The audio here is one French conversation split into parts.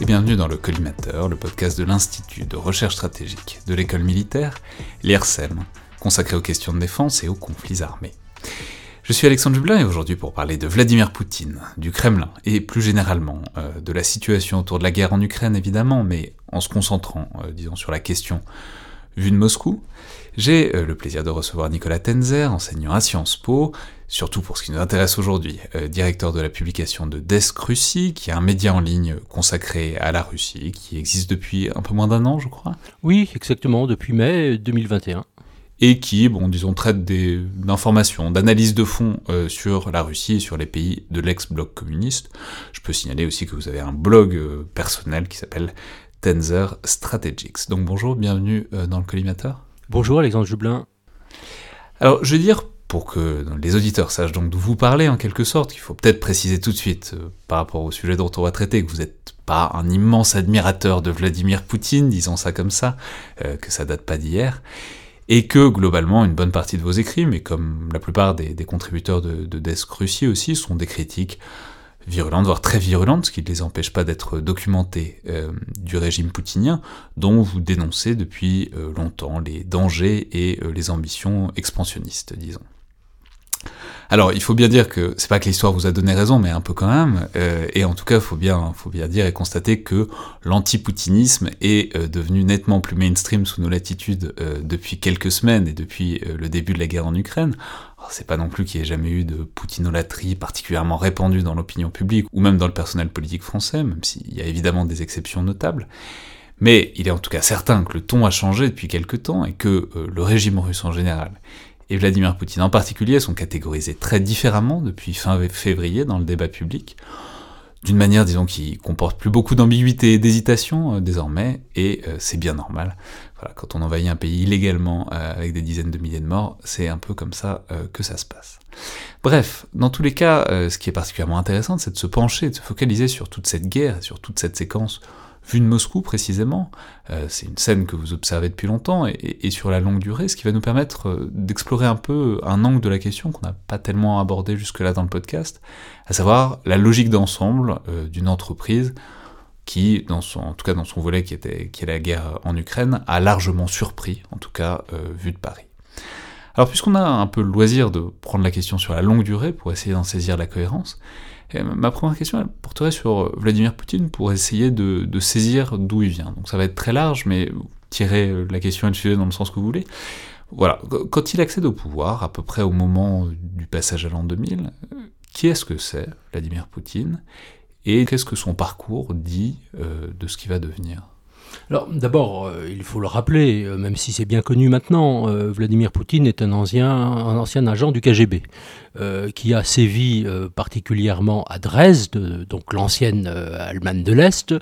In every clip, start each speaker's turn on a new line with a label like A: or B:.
A: Et bienvenue dans le Collimateur, le podcast de l'Institut de recherche stratégique de l'école militaire, l'IRSEM, consacré aux questions de défense et aux conflits armés. Je suis Alexandre Jublin et aujourd'hui pour parler de Vladimir Poutine, du Kremlin et plus généralement euh, de la situation autour de la guerre en Ukraine évidemment, mais en se concentrant, euh, disons, sur la question vue de Moscou, j'ai euh, le plaisir de recevoir Nicolas Tenzer, enseignant à Sciences Po, surtout pour ce qui nous intéresse aujourd'hui, directeur de la publication de Desk Russie, qui est un média en ligne consacré à la Russie, qui existe depuis un peu moins d'un an, je crois.
B: Oui, exactement, depuis mai 2021
A: et qui, bon, disons, traite d'informations, d'analyses de fond euh, sur la Russie et sur les pays de l'ex-bloc communiste. Je peux signaler aussi que vous avez un blog euh, personnel qui s'appelle Tensor Strategics. Donc bonjour, bienvenue euh, dans le collimateur.
B: Bonjour Alexandre Jublin.
A: Alors je vais dire, pour que les auditeurs sachent donc d'où vous parlez en quelque sorte, qu'il faut peut-être préciser tout de suite par rapport au sujet dont on va traiter, que vous n'êtes pas un immense admirateur de Vladimir Poutine, disons ça comme ça, que ça date pas d'hier, et que globalement une bonne partie de vos écrits, mais comme la plupart des, contributeurs de, de Desk Russie aussi, sont des critiques virulentes, voire très virulentes, ce qui ne les empêche pas d'être documentés euh, du régime poutinien, dont vous dénoncez depuis euh, longtemps les dangers et euh, les ambitions expansionnistes, disons. Alors, il faut bien dire que c'est pas que l'histoire vous a donné raison, mais un peu quand même. Et en tout cas, faut bien, faut bien dire et constater que l'anti-poutinisme est devenu nettement plus mainstream sous nos latitudes depuis quelques semaines et depuis le début de la guerre en Ukraine. C'est pas non plus qu'il n'y ait jamais eu de poutinolâtrie particulièrement répandue dans l'opinion publique ou même dans le personnel politique français, même s'il y a évidemment des exceptions notables. Mais il est en tout cas certain que le ton a changé depuis quelque temps et que le régime russe en général et Vladimir Poutine en particulier sont catégorisés très différemment depuis fin février dans le débat public, d'une manière, disons, qui comporte plus beaucoup d'ambiguïté et d'hésitation euh, désormais, et euh, c'est bien normal. Voilà, quand on envahit un pays illégalement euh, avec des dizaines de milliers de morts, c'est un peu comme ça que ça se passe. Bref, dans tous les cas, ce qui est particulièrement intéressant, c'est de se pencher, de se focaliser sur toute cette guerre, sur toute cette séquence Vu de Moscou précisément, euh, c'est une scène que vous observez depuis longtemps et, sur la longue durée, ce qui va nous permettre euh, d'explorer un peu un angle de la question qu'on n'a pas tellement abordé jusque-là dans le podcast, à savoir la logique d'ensemble euh, d'une entreprise qui, en tout cas dans son volet qui est la guerre en Ukraine, a largement surpris, en tout cas vu de Paris. Alors puisqu'on a un peu le loisir de prendre la question sur la longue durée pour essayer d'en saisir la cohérence, ma première question elle porterait sur euh, Vladimir Poutine pour essayer de, saisir d'où il vient. Donc ça va être très large, mais tirez euh, la question et le sujet dans le sens que vous voulez. Voilà, quand il accède au pouvoir, à peu près au moment du passage à l'an 2000, euh, qui est-ce que c'est, Vladimir Poutine, et qu'est-ce que son parcours dit de ce qui va devenir?
B: Alors d'abord, euh, il faut le rappeler, euh, même si c'est bien connu maintenant, euh, Vladimir Poutine est un ancien, un ancien agent du KGB, qui a sévi particulièrement à Dresde, donc l'ancienne Allemagne de l'Est,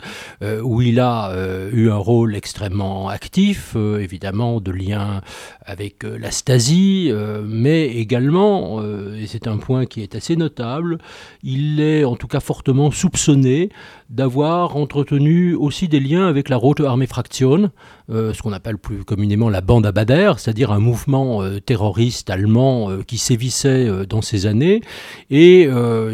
B: où il a eu un rôle extrêmement actif, évidemment de lien avec la Stasi, mais également, et c'est un point qui est assez notable, il est en tout cas fortement soupçonné d'avoir entretenu aussi des liens avec la Rote Armee Fraktion, euh, ce qu'on appelle plus communément la bande à Bader, c'est-à-dire un mouvement euh, terroriste allemand euh, qui sévissait dans ces années et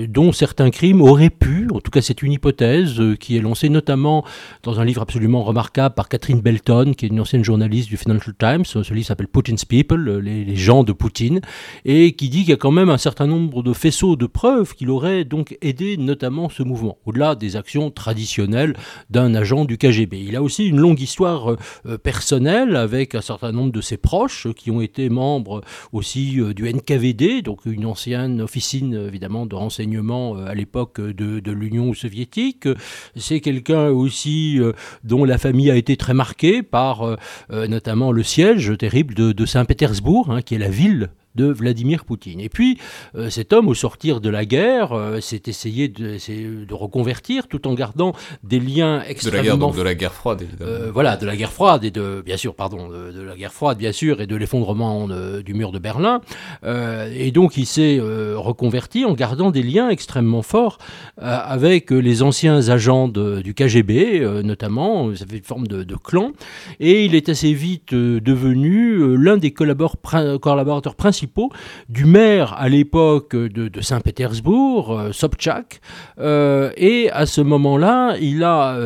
B: dont certains crimes auraient pu, en tout cas c'est une hypothèse qui est lancée notamment dans un livre absolument remarquable par Catherine Belton, qui est une ancienne journaliste du Financial Times. Ce livre s'appelle Putin's People, les, les, gens de Poutine, et qui dit qu'il y a quand même un certain nombre de faisceaux de preuves qu'il aurait donc aidé notamment ce mouvement, au-delà des actions traditionnelles d'un agent du KGB. Il a aussi une longue histoire euh, personnel avec un certain nombre de ses proches qui ont été membres aussi euh, du NKVD, donc une ancienne officine évidemment de renseignement euh, à l'époque de, l'Union soviétique. C'est quelqu'un aussi dont la famille a été très marquée par notamment le siège terrible de, Saint-Pétersbourg, hein, qui est la ville de Vladimir Poutine. Et puis, euh, cet homme, au sortir de la guerre, euh, s'est essayé de, de, reconvertir tout en gardant des liens extrêmement...
A: De la guerre, donc de la guerre froide, évidemment.
B: Euh, voilà, de la guerre froide, et de, bien sûr, pardon, de, la guerre froide, bien sûr, et de l'effondrement du mur de Berlin. et donc, il s'est reconverti en gardant des liens extrêmement forts avec les anciens agents du KGB, notamment, ça fait une forme de, clan. Et il est assez vite devenu l'un des collaborateurs principaux du maire à l'époque de, Saint-Pétersbourg, Sobchak. et à ce moment-là, il a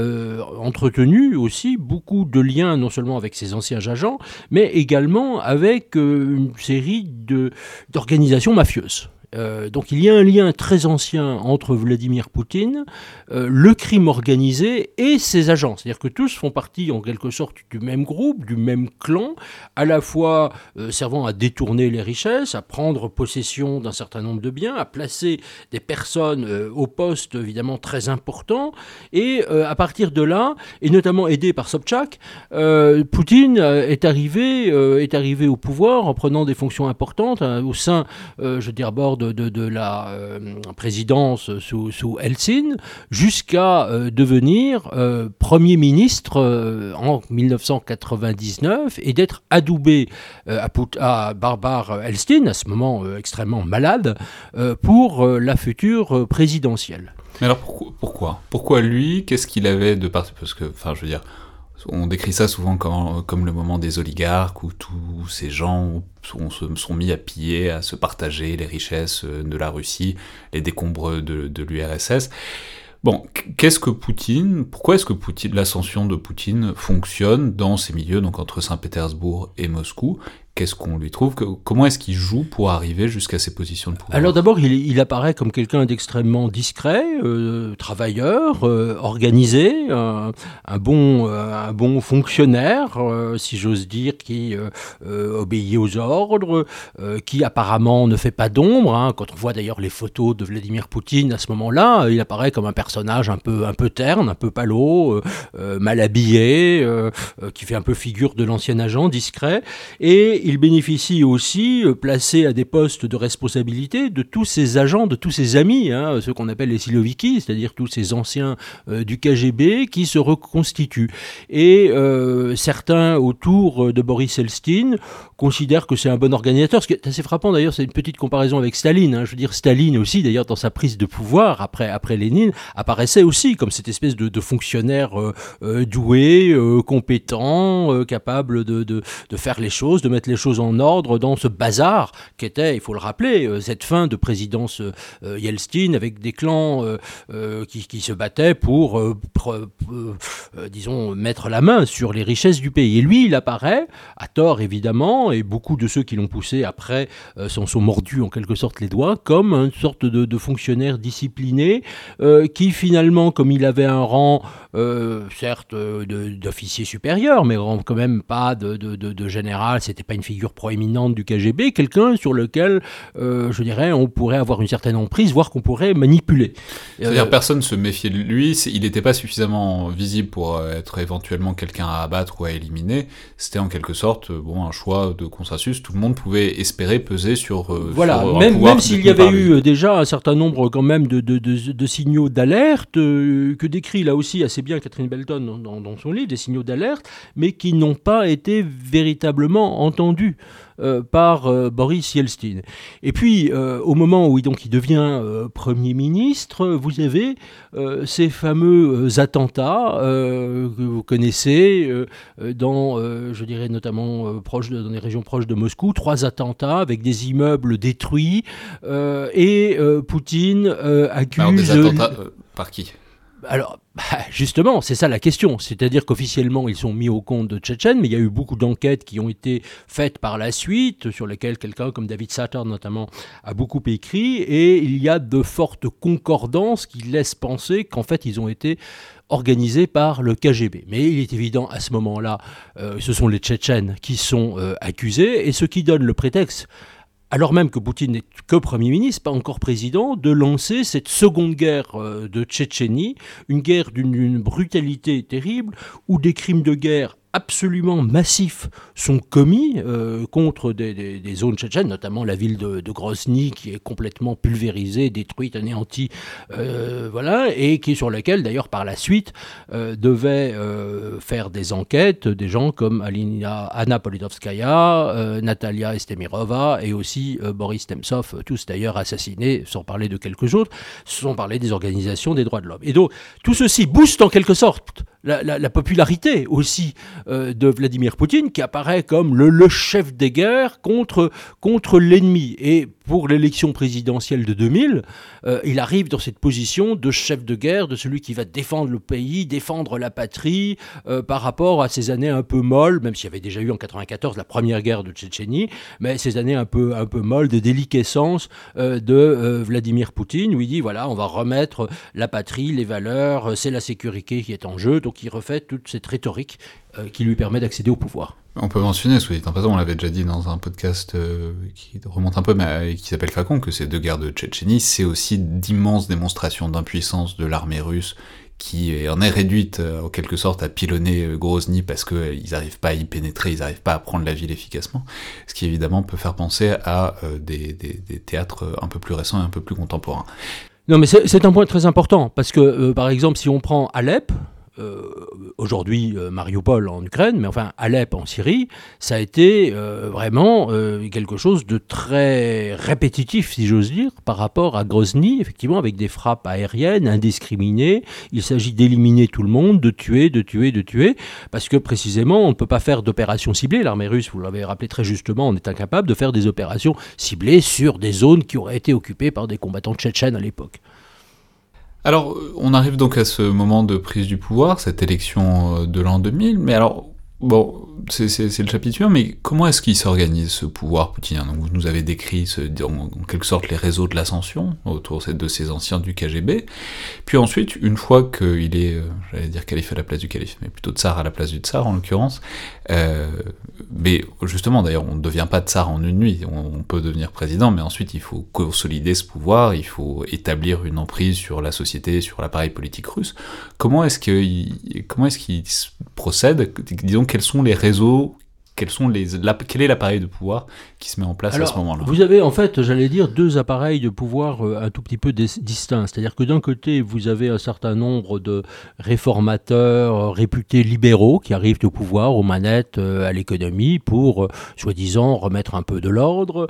B: entretenu aussi beaucoup de liens, non seulement avec ses anciens agents, mais également avec une série d'organisations mafieuses. Euh, donc il y a un lien très ancien entre Vladimir Poutine, euh, le crime organisé et ses agents. C'est-à-dire que tous font partie en quelque sorte du même groupe, du même clan, à la fois euh, servant à détourner les richesses, à prendre possession d'un certain nombre de biens, à placer des personnes au poste évidemment très important. Et à partir de là, et notamment aidé par Sobchak, Poutine est arrivé, est arrivé au pouvoir en prenant des fonctions importantes au sein, je dirais, bord de, la euh, présidence sous, sous Helsinki jusqu'à euh, devenir euh, Premier ministre en 1999 et d'être adoubé à, Barbara Helsinki, à ce moment extrêmement malade, pour la future présidentielle.
A: Mais alors pourquoi Pourquoi, lui? Qu'est-ce qu'il avait de particulier Parce que, enfin, je veux dire, on décrit ça souvent comme, le moment des oligarques où tous ces gens sont, sont, mis à piller, à se partager les richesses de la Russie, les décombres de, de l'URSS. Bon, qu'est-ce que Poutine, pourquoi est-ce que Poutine, l'ascension de Poutine fonctionne dans ces milieux, donc entre Saint-Pétersbourg et Moscou? Qu'est-ce qu'on lui trouve Comment est-ce qu'il joue pour arriver jusqu'à ces positions de pouvoir
B: Alors d'abord, il, apparaît comme quelqu'un d'extrêmement discret, euh, travailleur, euh, organisé, un, bon, euh, un bon fonctionnaire, si j'ose dire, qui obéit aux ordres, qui apparemment ne fait pas d'ombre. Hein. Quand on voit d'ailleurs les photos de Vladimir Poutine à ce moment-là, il apparaît comme un personnage un peu, un peu terne, un peu palo, mal habillé, qui fait un peu figure de l'ancien agent discret. Et il bénéficie aussi, euh, placé à des postes de responsabilité, de tous ses agents, de tous ses amis, hein, ceux qu'on appelle les Siloviki, c'est-à-dire tous ces anciens euh, du KGB qui se reconstituent. Et euh, certains autour de Boris Elstine considèrent que c'est un bon organisateur. Ce qui est assez frappant d'ailleurs, c'est une petite comparaison avec Staline. Hein. Je veux dire, Staline aussi, d'ailleurs, dans sa prise de pouvoir après, après Lénine, apparaissait aussi comme cette espèce de, fonctionnaire doué, compétent, capable de, de, de faire les choses, de mettre les choses en ordre dans ce bazar qu'était, il faut le rappeler, euh, cette fin de présidence euh, Yeltsin avec des clans euh, qui, se battaient pour, disons, mettre la main sur les richesses du pays. Et lui, il apparaît, à tort évidemment, et beaucoup de ceux qui l'ont poussé après s'en sont mordus en quelque sorte les doigts, comme une sorte de, fonctionnaire discipliné qui finalement, comme il avait un rang, certes, d'officier supérieur, mais quand même pas de, de, de général, c'était pas une figure proéminente du KGB, quelqu'un sur lequel, euh, je dirais, on pourrait avoir une certaine emprise, voire qu'on pourrait manipuler.
A: C'est-à-dire euh, personne ne se méfiait de lui, il n'était pas suffisamment visible pour euh, être éventuellement quelqu'un à abattre ou à éliminer, c'était en quelque sorte bon, un choix de consensus, tout le monde pouvait espérer peser sur...
B: voilà, même, même s'il y avait eu déjà un certain nombre quand même de, de, de, signaux d'alerte, que décrit là aussi assez bien Catherine Belton dans, dans son livre, des signaux d'alerte, mais qui n'ont pas été véritablement entendus euh, par euh, Boris Yeltsin. Et puis, euh, au moment où donc, il devient Premier ministre, vous avez ces fameux attentats que vous connaissez, dans, je dirais notamment proche dans les régions proches de Moscou, trois attentats avec des immeubles détruits, et Poutine accuse... Alors,
A: des attentats par qui?
B: Alors, bah, justement, c'est ça la question. C'est-à-dire qu'officiellement, ils sont mis au compte de Tchétchènes, mais il y a eu beaucoup d'enquêtes qui ont été faites par la suite, sur lesquelles quelqu'un comme David Satter notamment a beaucoup écrit, et il y a de fortes concordances qui laissent penser qu'en fait, ils ont été organisés par le KGB. Mais il est évident à ce moment-là, euh, ce sont les Tchétchènes qui sont euh, accusés, et ce qui donne le prétexte alors même que Poutine n'est que Premier ministre, pas encore président, de lancer cette seconde guerre euh, de Tchétchénie, une guerre d'une brutalité terrible, où des crimes de guerre absolument massifs sont commis euh, contre des, zones tchétchènes, notamment la ville de, Grozny qui est complètement pulvérisée, détruite, anéantie, euh, voilà, et qui sur laquelle d'ailleurs par la suite euh, devaient faire des enquêtes des gens comme Alina, Anna Politkovskaya, Natalia Estemirova et aussi Boris Temtsov, tous d'ailleurs assassinés, sans parler de quelques autres, sans parler des organisations des droits de l'homme. Et donc tout ceci booste en quelque sorte la, popularité aussi euh, de Vladimir Poutine, qui apparaît comme le, chef des guerres contre, l'ennemi. Et pour l'élection présidentielle de 2000, euh, il arrive dans cette position de chef de guerre, de celui qui va défendre le pays, défendre la patrie, euh, par rapport à ces années un peu molles, même s'il y avait déjà eu en 94 la première guerre de Tchétchénie, mais ces années un peu, un peu molles de déliquescence de Vladimir Poutine, où il dit, voilà, on va remettre la patrie, les valeurs, c'est la sécurité qui est en jeu qui refait toute cette rhétorique qui lui permet d'accéder au pouvoir.
A: On peut mentionner, soit dit en passant, on l'avait déjà dit dans un podcast euh, qui remonte un peu, mais euh, qui s'appelle Facon, que ces deux guerres de Tchétchénie, c'est aussi d'immenses démonstrations d'impuissance de l'armée russe qui en est réduite en quelque sorte à pilonner Grozny parce qu'ils n'arrivent pas à y pénétrer, ils n'arrivent pas à prendre la ville efficacement, ce qui évidemment peut faire penser à des, des, théâtres un peu plus récents et un peu plus contemporains.
B: Non mais c'est un point très important, parce que par exemple si on prend Alep, euh, aujourd'hui euh, Mariupol en Ukraine, mais enfin Alep en Syrie, ça a été euh, vraiment quelque chose de très répétitif, si j'ose dire, par rapport à Grozny, effectivement, avec des frappes aériennes indiscriminées. Il s'agit d'éliminer tout le monde, de tuer, de tuer, de tuer, parce que précisément, on ne peut pas faire d'opérations ciblées. L'armée russe, vous l'avez rappelé très justement, on est incapable de faire des opérations ciblées sur des zones qui auraient été occupées par des combattants tchétchènes à l'époque.
A: Alors, on arrive donc à ce moment de prise du pouvoir, cette élection euh, de l'an 2000, mais alors, bon, c'est le chapitre mais comment est-ce qu'il s'organise ce pouvoir poutinien Donc vous nous avez décrit en, quelque sorte les réseaux de l'ascension autour de ces anciens du KGB, puis ensuite, une fois qu'il est, euh, j'allais dire calife à la place du calife, mais plutôt tsar à la place du tsar en l'occurrence, euh, mais justement d'ailleurs on ne devient pas tsar en une nuit, on, peut devenir président, mais ensuite il faut consolider ce pouvoir, il faut établir une emprise sur la société, sur l'appareil politique russe. Comment est-ce qu'il comment est-ce qu'il procède? Disons quels sont les réseaux quels sont les, quel est l'appareil de pouvoir qui se met en place à ce moment-là
B: Vous avez en fait, j'allais dire, deux appareils de pouvoir euh, un tout petit peu distincts. C'est-à-dire que d'un côté, vous avez un certain nombre de réformateurs euh, réputés libéraux qui arrivent au pouvoir, aux manettes, euh, à l'économie, pour, soi-disant, remettre un peu de l'ordre.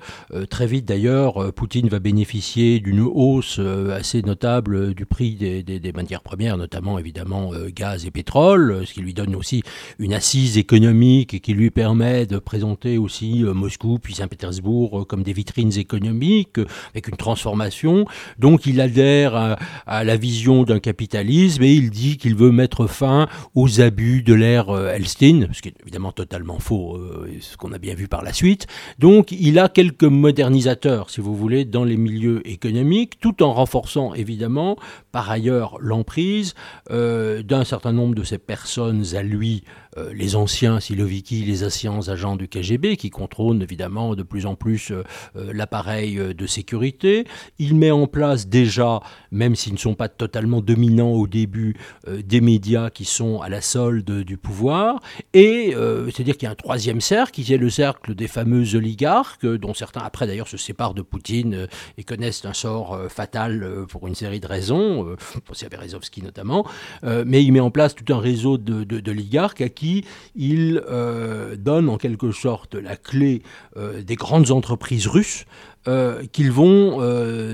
B: très vite, d'ailleurs, Poutine va bénéficier d'une hausse assez notable du prix des, des matières premières, notamment, évidemment, gaz et pétrole, ce qui lui donne aussi une assise économique et qui lui permet de présenter aussi Moscou puis Saint-Pétersbourg euh, comme des vitrines économiques euh, avec une transformation. Donc il adhère à, la vision d'un capitalisme et il dit qu'il veut mettre fin aux abus de l'ère Elstine, ce qui est évidemment totalement faux, ce qu'on a bien vu par la suite. Donc il a quelques modernisateurs, si vous voulez, dans les milieux économiques, tout en renforçant évidemment par ailleurs l'emprise d'un certain nombre de ces personnes à lui euh, les anciens Siloviki, les anciens agents du KGB qui contrôlent évidemment de plus en plus euh, euh, l'appareil de sécurité. Il met en place déjà, même s'ils ne sont pas totalement dominants au début, des médias qui sont à la solde du pouvoir. Et c'est-à-dire qu'il y a un troisième cercle, qui est le cercle des fameux oligarques, dont certains après d'ailleurs se séparent de Poutine et connaissent un sort fatal pour une série de raisons, pensez à Berezovski notamment. mais il met en place tout un réseau d'oligarques à qui il euh, donne en quelque sorte la clé euh, des grandes entreprises russes euh, qu'ils vont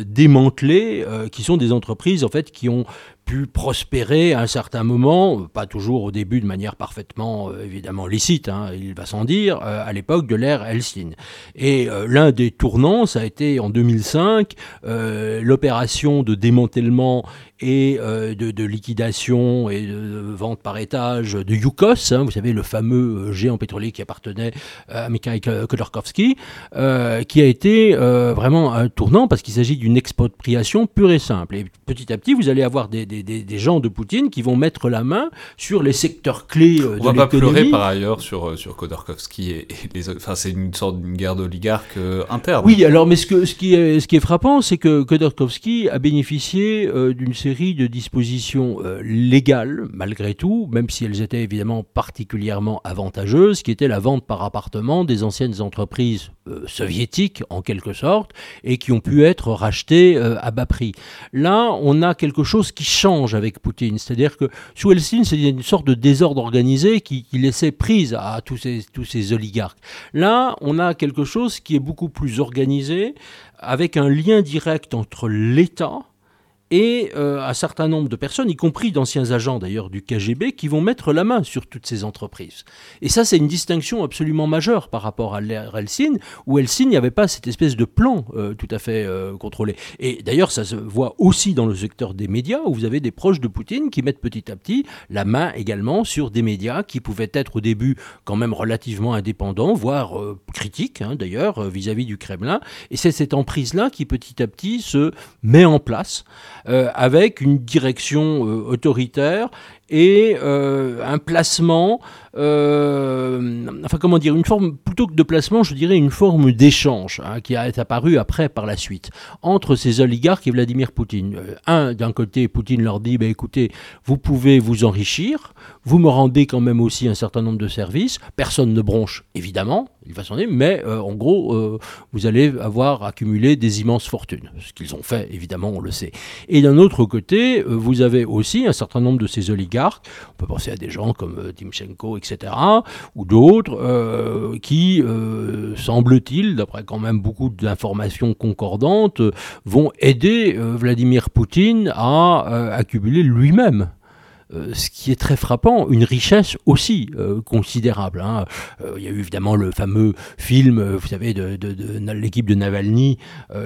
B: démanteler, qui sont des entreprises en fait qui ont pu prospérer à un certain moment, pas toujours au début de manière parfaitement euh, évidemment licite, hein, il va sans dire, euh, à l'époque de l'ère Helsin. Et euh, l'un des tournants, ça a été en 2005, l'opération de démantèlement et de, liquidation et de vente par étage de Yukos, hein, vous savez, le fameux géant pétrolier qui appartenait à Mikhail Khodorkovsky, qui a été vraiment un tournant parce qu'il s'agit d'une expropriation pure et simple. Et petit à petit, vous allez avoir des, gens de Poutine qui vont mettre la main sur les secteurs clés euh, de l'économie. On va pas
A: pleurer par ailleurs sur, euh, sur Khodorkovsky et, les Enfin, c'est une sorte d'une guerre d'oligarques euh, interne.
B: Oui, alors, mais ce, que, ce, qui, est, ce qui est frappant, c'est que Khodorkovsky a bénéficié d'une série de dispositions légales, malgré tout, même si elles étaient évidemment particulièrement avantageuses, qui était la vente par appartement des anciennes entreprises soviétiques, en quelque sorte, et qui ont pu être rachetées à bas prix. Là, on a quelque chose qui change avec Poutine. C'est-à-dire que sous Helsinki, c'est une sorte de désordre organisé qui, laissait prise à tous ces, tous ces oligarques. Là, on a quelque chose qui est beaucoup plus organisé, avec un lien direct entre l'État et euh, un certain nombre de personnes, y compris d'anciens agents d'ailleurs du KGB, qui vont mettre la main sur toutes ces entreprises. Et ça, c'est une distinction absolument majeure par rapport à l'ère Helsinki, où Helsinki n'y avait pas cette espèce de plan euh, tout à fait euh, contrôlé. Et d'ailleurs, ça se voit aussi dans le secteur des médias, où vous avez des proches de Poutine qui mettent petit à petit la main également sur des médias qui pouvaient être au début quand même relativement indépendants, voire critiques hein, d'ailleurs vis-à-vis du Kremlin. Et c'est cette emprise-là qui petit à petit se met en place. Euh, avec une direction euh, autoritaire et euh, un placement, enfin comment dire, une forme, plutôt que de placement, je dirais une forme d'échange hein, qui est apparue après par la suite entre ces oligarques et Vladimir Poutine. un, d'un côté, Poutine leur dit, bah, écoutez, vous pouvez vous enrichir, vous me rendez quand même aussi un certain nombre de services, personne ne bronche, évidemment, il va s'en mais en gros, vous allez avoir accumulé des immenses fortunes, ce qu'ils ont fait, évidemment, on le sait. Et d'un autre côté, euh, vous avez aussi un certain nombre de ces oligarques, on peut penser à des gens comme euh, Timchenko, etc., ou d'autres, euh, qui, semble-t-il, d'après quand même beaucoup d'informations concordantes, vont aider Vladimir Poutine à accumuler lui-même euh, ce qui est très frappant, une richesse aussi euh, considérable. Hein. Euh, il y a eu évidemment le fameux film, vous savez, de, l'équipe de Navalny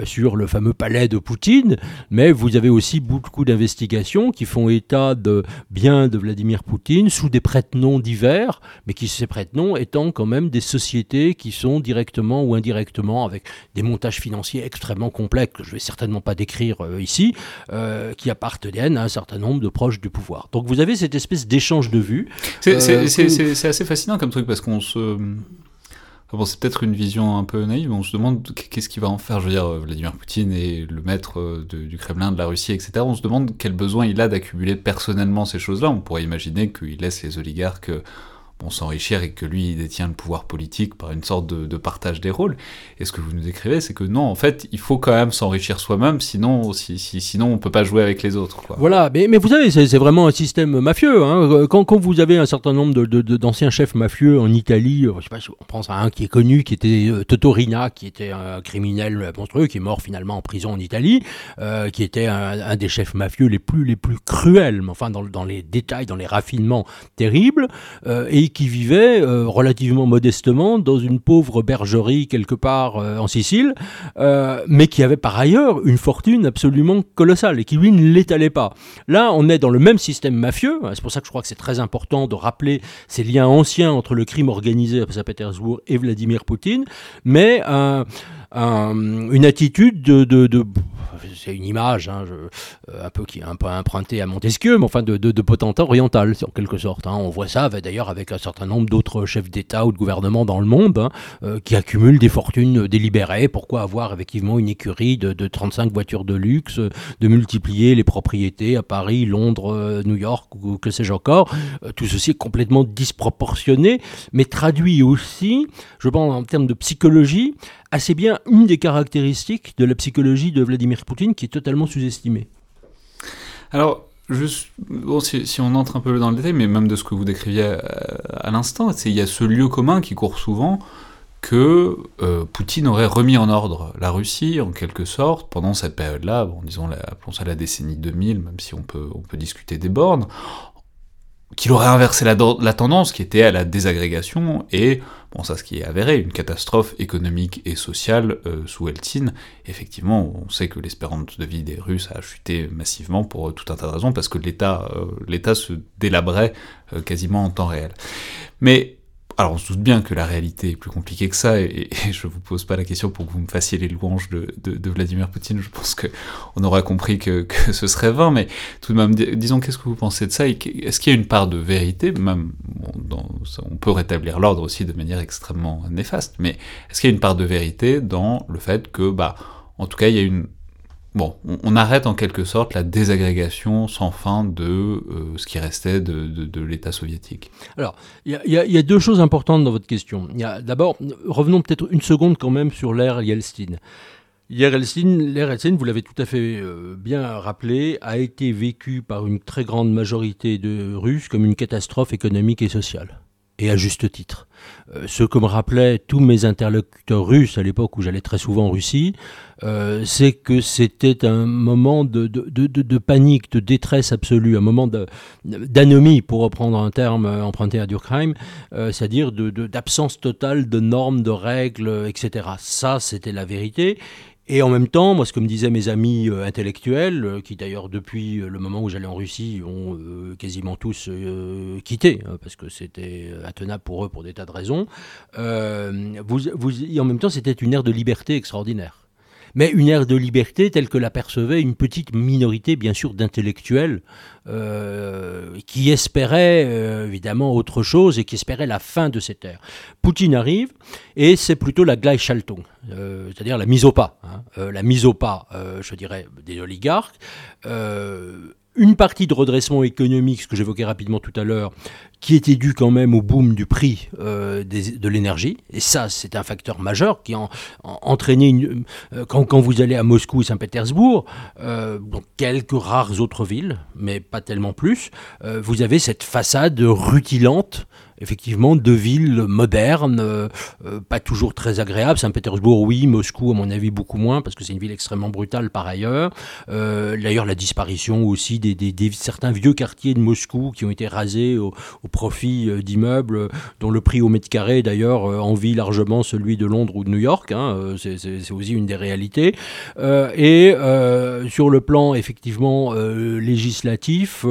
B: sur le fameux palais de Poutine, mais vous avez aussi beaucoup d'investigations qui font état de biens de Vladimir Poutine sous des prête-noms divers, mais qui ces prête-noms étant quand même des sociétés qui sont directement ou indirectement avec des montages financiers extrêmement complexes que je vais certainement pas décrire ici, qui appartiennent à un certain nombre de proches du pouvoir. Vous avez cette espèce d'échange de vues.
A: C'est euh, assez fascinant comme truc parce qu'on se. Bon, c'est peut-être une vision un peu naïve, mais on se demande qu'est-ce qu'il va en faire. Je veux dire, Vladimir Poutine est le maître euh, du Kremlin, de la Russie, etc. On se demande quel besoin il a d'accumuler personnellement ces choses-là. On pourrait imaginer qu'il laisse les oligarques bon, s'enrichir et que lui détient le pouvoir politique par une sorte de, partage des rôles. Et ce que vous nous décrivez, c'est que non, en fait, il faut quand même s'enrichir soi-même, sinon, si, sinon on peut pas jouer avec les autres.
B: Voilà, mais, vous savez, c'est vraiment un système mafieux. Hein. Quand, vous avez un certain nombre d'anciens chefs mafieux en Italie, euh, je sais pas, on pense à un qui est connu, qui était euh, Totorina, qui était un criminel monstrueux, qui est mort finalement en prison en Italie, euh, qui était un, des chefs mafieux les plus les plus cruels, mais enfin dans, les détails, dans les raffinements terribles, et qui vivait euh, relativement modestement dans une pauvre bergerie quelque part euh, en Sicile, euh, mais qui avait par ailleurs une fortune absolument colossale et qui lui ne l'étalait pas. Là, on est dans le même système mafieux, hein, c'est pour ça que je crois que c'est très important de rappeler ces liens anciens entre le crime organisé à Saint-Pétersbourg et Vladimir Poutine, mais une attitude de, c'est une image hein, euh, un peu qui est un peu empruntée à Montesquieu, mais enfin de, de, potentat oriental en quelque sorte. Hein. On voit ça d'ailleurs avec un certain nombre d'autres chefs d'État ou de gouvernement dans le monde hein, euh, qui accumulent des fortunes délibérées. Pourquoi avoir effectivement une écurie de, 35 voitures de luxe, de multiplier les propriétés à Paris, Londres, euh, New York ou que sais-je encore? Tout ceci est complètement disproportionné, mais traduit aussi, je pense en termes de psychologie, assez bien une des caractéristiques de la psychologie de Vladimir Poutine qui est totalement sous-estimée.
A: Alors, juste, si, on entre un peu dans le détail, mais même de ce que vous décriviez à, à l'instant, il y a ce lieu commun qui court souvent que euh, Poutine aurait remis en ordre la Russie, en quelque sorte, pendant cette période-là, bon, disons, la, appelons ça la décennie 2000, même si on peut, on peut discuter des bornes, qu'il aurait inversé la, tendance qui était à la désagrégation et, bon ça ce qui est avéré, une catastrophe économique et sociale euh, sous Eltsine. Effectivement, on sait que l'espérance de vie des Russes a chuté massivement pour tout un tas de raisons, parce que l'État euh, se délabrait euh, quasiment en temps réel. Mais alors on se doute bien que la réalité est plus compliquée que ça, et, je vous pose pas la question pour que vous me fassiez les louanges de, Vladimir Poutine, je pense qu'on aura compris que, ce serait vain, mais tout de même, disons, qu'est-ce que vous pensez de ça Est-ce qu'il y a une part de vérité, même, on peut rétablir l'ordre aussi de manière extrêmement néfaste, mais est-ce qu'il y a une part de vérité dans le fait que, bah, en tout cas, il y a une Bon, on, arrête en quelque sorte la désagrégation sans fin de euh, ce qui restait de, l'État soviétique.
B: Alors, il y, a deux choses importantes dans votre question. D'abord, revenons peut-être une seconde quand même sur l'ère Yeltsin. L'ère Yeltsin, vous l'avez tout à fait euh, bien rappelé, a été vécue par une très grande majorité de Russes comme une catastrophe économique et sociale. et à juste titre. Euh, ce que me rappelaient tous mes interlocuteurs russes à l'époque où j'allais très souvent en Russie, euh, c'est que c'était un moment de, panique, de détresse absolue, un moment d'anomie, pour reprendre un terme emprunté à Durkheim, euh, c'est-à-dire d'absence totale de normes, de règles, etc. Ça, c'était la vérité. Et en même temps, moi, ce que me disaient mes amis euh, intellectuels, euh, qui d'ailleurs depuis euh, le moment où j'allais en Russie ont quasiment tous quitté, hein, parce que c'était intenable pour eux pour des tas de raisons, vous, vous, en même temps, c'était une ère de liberté extraordinaire mais une ère de liberté telle que l'apercevait une petite minorité, bien sûr, d'intellectuels euh, qui espéraient euh, évidemment autre chose et qui espéraient la fin de cette ère. Poutine arrive et c'est plutôt la Gleichschaltung, euh, c'est-à-dire la mise au pas, hein. la mise au pas, je dirais, des oligarques une partie de redressement économique, ce que j'évoquais rapidement tout à l'heure, qui était dû quand même au boom du prix euh, de l'énergie. Et ça, c'est un facteur majeur qui a entraîné, euh, quand, vous allez à Moscou et Saint-Pétersbourg, euh, donc quelques rares autres villes, mais pas tellement plus, vous avez cette façade rutilante effectivement de villes modernes, euh, euh, pas toujours très agréables. Saint-Pétersbourg, oui, Moscou, à mon avis, beaucoup moins, parce que c'est une ville extrêmement brutale par ailleurs. Euh, d'ailleurs, la disparition aussi des, certains vieux quartiers de Moscou qui ont été rasés au, profit d'immeubles dont le prix au mètre carré, d'ailleurs, envie largement celui de Londres ou de New York. Hein, c'est aussi une des réalités. et sur le plan, effectivement, législatif,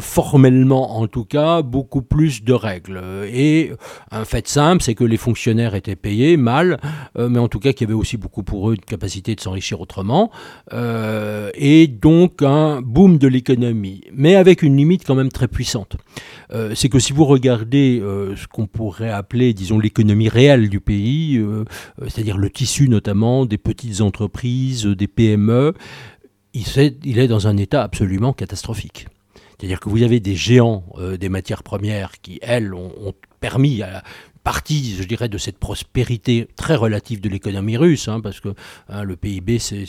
B: formellement en tout cas, beaucoup plus de règles. Et un fait simple, c'est que les fonctionnaires étaient payés mal, euh, mais en tout cas qu'il y avait aussi beaucoup pour eux de capacité de s'enrichir autrement. Euh, et donc un boom de l'économie, mais avec une limite quand même très puissante. Euh, c'est que si vous regardez ce qu'on pourrait appeler, disons, l'économie réelle du pays, c'est-à-dire le tissu notamment des petites entreprises, des PME, il est dans un état absolument catastrophique. C'est-à-dire que vous avez des géants euh, des matières premières qui, elles, ont, permis à partie, je dirais, de cette prospérité très relative de l'économie russe, hein, parce que hein, le PIB, c'est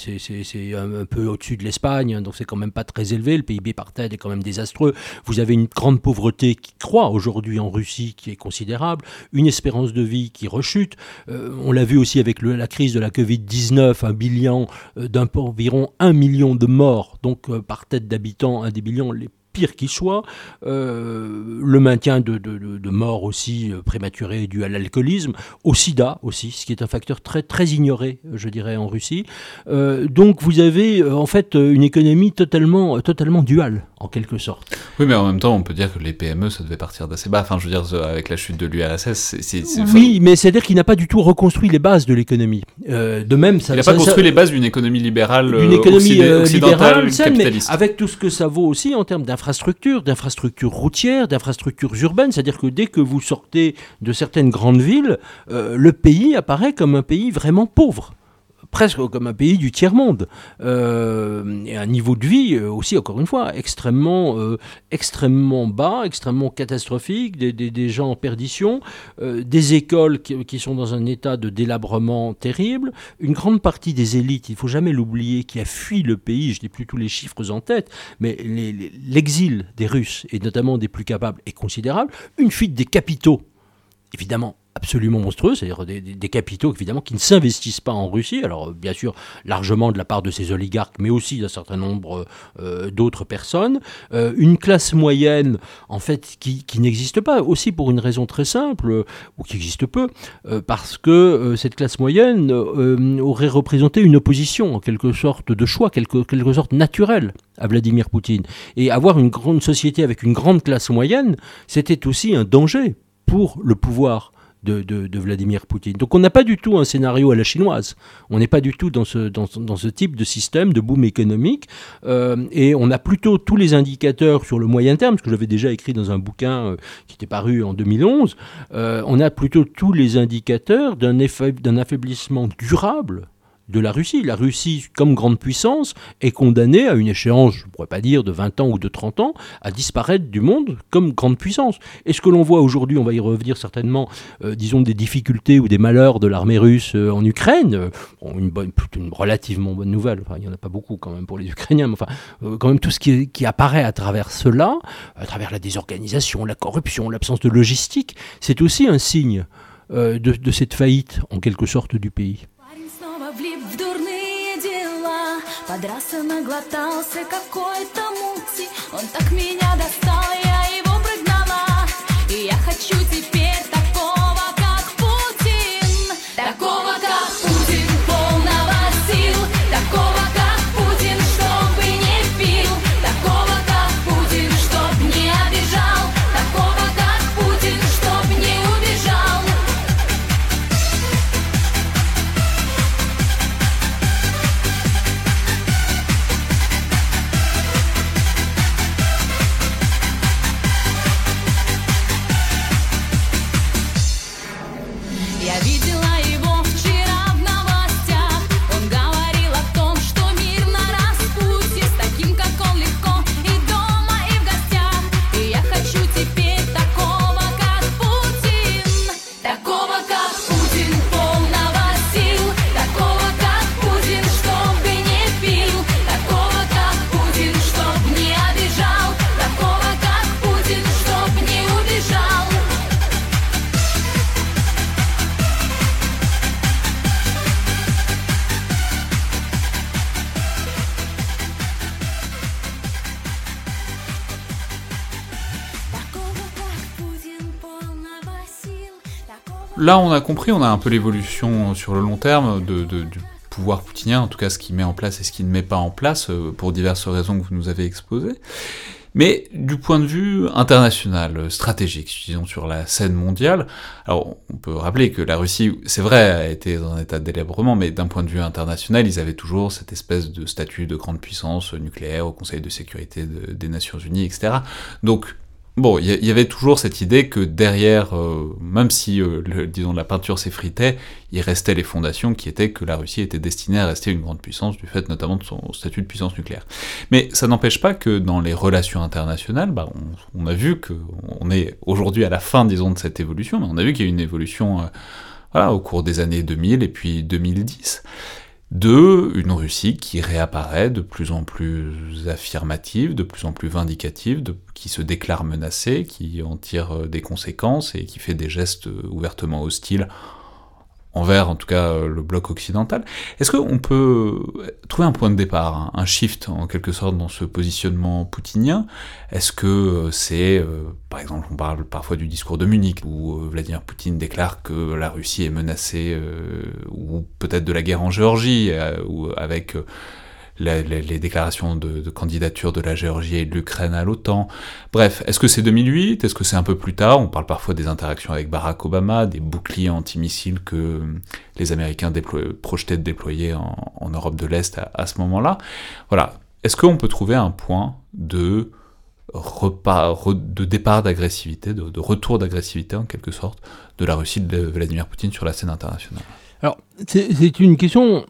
B: un peu au-dessus de l'Espagne, hein, donc c'est quand même pas très élevé. Le PIB par tête est quand même désastreux. Vous avez une grande pauvreté qui croît aujourd'hui en Russie, qui est considérable, une espérance de vie qui rechute. Euh, on l'a vu aussi avec la crise de la Covid-19, un bilan euh, d'environ un million de morts, donc euh, par tête d'habitants, un des bilans les pire qu'il soit, euh, le maintien de, de, morts aussi euh, prématurées dues à l'alcoolisme, au sida aussi, ce qui est un facteur très, très ignoré, je dirais, en Russie. Euh, donc vous avez en fait une économie totalement, totalement duale, en quelque sorte.
A: Oui, mais en même temps, on peut dire que les PME, ça devait partir d'assez bas. Enfin, je veux dire, avec la chute de l'URSS, c'est...
B: Oui, mais c'est-à-dire qu'il n'a pas du tout reconstruit les bases de l'économie. de même,
A: ça... Il n'a pas construit les bases d'une économie libérale,
B: d'une économie libérale, capitaliste. avec tout ce que ça vaut aussi en termes d'infrastructures, d'infrastructures routières, d'infrastructures urbaines. C'est-à-dire que dès que vous sortez de certaines grandes villes, euh, le pays apparaît comme un pays vraiment pauvre presque comme un pays du tiers-monde. Euh, un niveau de vie euh, aussi, encore une fois, extrêmement, euh, extrêmement bas, extrêmement catastrophique, des, des, gens en perdition, des écoles qui, sont dans un état de délabrement terrible, une grande partie des élites, il faut jamais l'oublier, qui a fui le pays, je n'ai plus tous les chiffres en tête, mais l'exil des Russes, et notamment des plus capables, est considérable, une fuite des capitaux évidemment absolument monstrueux, c'est-à-dire des, capitaux évidemment qui ne s'investissent pas en Russie, alors bien sûr largement de la part de ces oligarques, mais aussi d'un certain nombre euh, d'autres personnes, euh, une classe moyenne en fait qui, n'existe pas, aussi pour une raison très simple, ou qui existe peu, euh, parce que cette classe moyenne aurait représenté une opposition en quelque sorte de choix, quelque, quelque sorte naturelle à Vladimir Poutine. Et avoir une grande société avec une grande classe moyenne, c'était aussi un danger pour le pouvoir de, Vladimir Poutine. Donc on n'a pas du tout un scénario à la chinoise. On n'est pas du tout dans ce, dans, ce type de système de boom économique. Euh, et on a plutôt tous les indicateurs sur le moyen terme, ce que j'avais déjà écrit dans un bouquin euh, qui était paru en 2011. Euh, on a plutôt tous les indicateurs d'un affaiblissement durable de la Russie. La Russie, comme grande puissance, est condamnée à une échéance, je ne pourrais pas dire de 20 ans ou de 30 ans, à disparaître du monde comme grande puissance. Et ce que l'on voit aujourd'hui, on va y revenir certainement, euh, disons, des difficultés ou des malheurs de l'armée russe euh, en Ukraine, euh, une, relativement bonne nouvelle, enfin, il n'y en a pas beaucoup quand même pour les Ukrainiens, mais enfin, quand même tout ce qui, apparaît à travers cela, à travers la désorganisation, la corruption, l'absence de logistique, c'est aussi un signe de cette faillite, en quelque sorte, du pays. Подрался, наглотался какой-то мути. Он так меня достал, я его прогнала. И я хочу теперь Là, on a compris, on a un peu l'évolution sur le long terme du pouvoir poutinien, en tout cas ce qu'il met en place et ce qu'il ne met pas en place, euh, pour diverses raisons que vous nous avez exposées. Mais du point de vue international, stratégique, disons sur la scène mondiale, alors on peut rappeler que la Russie, c'est vrai, a été dans un état de mais d'un point de vue international, ils avaient toujours cette espèce de statut de grande puissance nucléaire au Conseil de sécurité des Nations Unies, etc. Donc Bon, il y, avait toujours cette idée que derrière, euh, même si, euh, disons, la peinture s'effritait, il restait les fondations qui étaient que la Russie était destinée à rester une grande puissance, du fait notamment de son statut de puissance nucléaire. Mais ça n'empêche pas que dans les relations internationales, bah, on, a vu qu'on est aujourd'hui à la fin, disons, de cette évolution, mais on a vu qu'il y a eu une évolution euh, voilà, au cours des années 2000 et puis 2010 de une Russie qui réapparaît de plus en plus affirmative, de plus en plus vindicative, qui se déclare menacée, qui en tire euh, des conséquences et qui fait des gestes euh, ouvertement hostiles envers en tout cas euh, le bloc occidental. Est-ce qu'on peut trouver un point de départ, un shift en quelque sorte dans ce positionnement poutinien? Est-ce que euh, c'est, euh, par exemple, on parle parfois du discours de Munich, où Vladimir Poutine déclare que la Russie est menacée, ou peut-être de la guerre en Géorgie, ou avec les déclarations de, candidature de la Géorgie et de l'Ukraine à l'OTAN. Bref, est-ce que c'est 2008 Est-ce que c'est un peu plus tard? On parle parfois des interactions avec Barack Obama, des boucliers antimissiles que les Américains projetaient de déployer en, Europe de l'Est à, ce moment-là. Voilà. Est-ce qu'on peut trouver un point de départ d'agressivité, de, retour d'agressivité en quelque sorte, de la Russie de Vladimir Poutine sur la scène internationale? Alors, c'est une question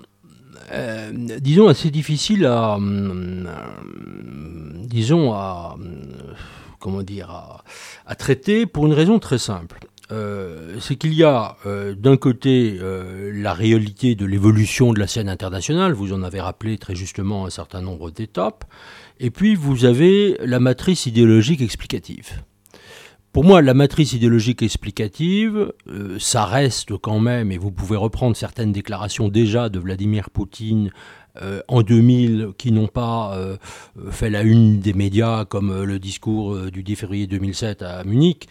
B: euh, disons, assez difficile à, euh, disons, à, comment dire, à, traiter pour une raison très simple. Euh, c'est qu'il y a d'un côté la réalité de l'évolution de la scène internationale, vous en avez rappelé très justement un certain nombre d'étapes, et puis vous avez la matrice idéologique explicative. Pour moi, la matrice idéologique explicative, euh, ça reste quand même, et vous pouvez reprendre certaines déclarations déjà de Vladimir Poutine euh, en 2000 qui n'ont pas euh, fait la une des médias, comme le discours du 10 février 2007 à Munich,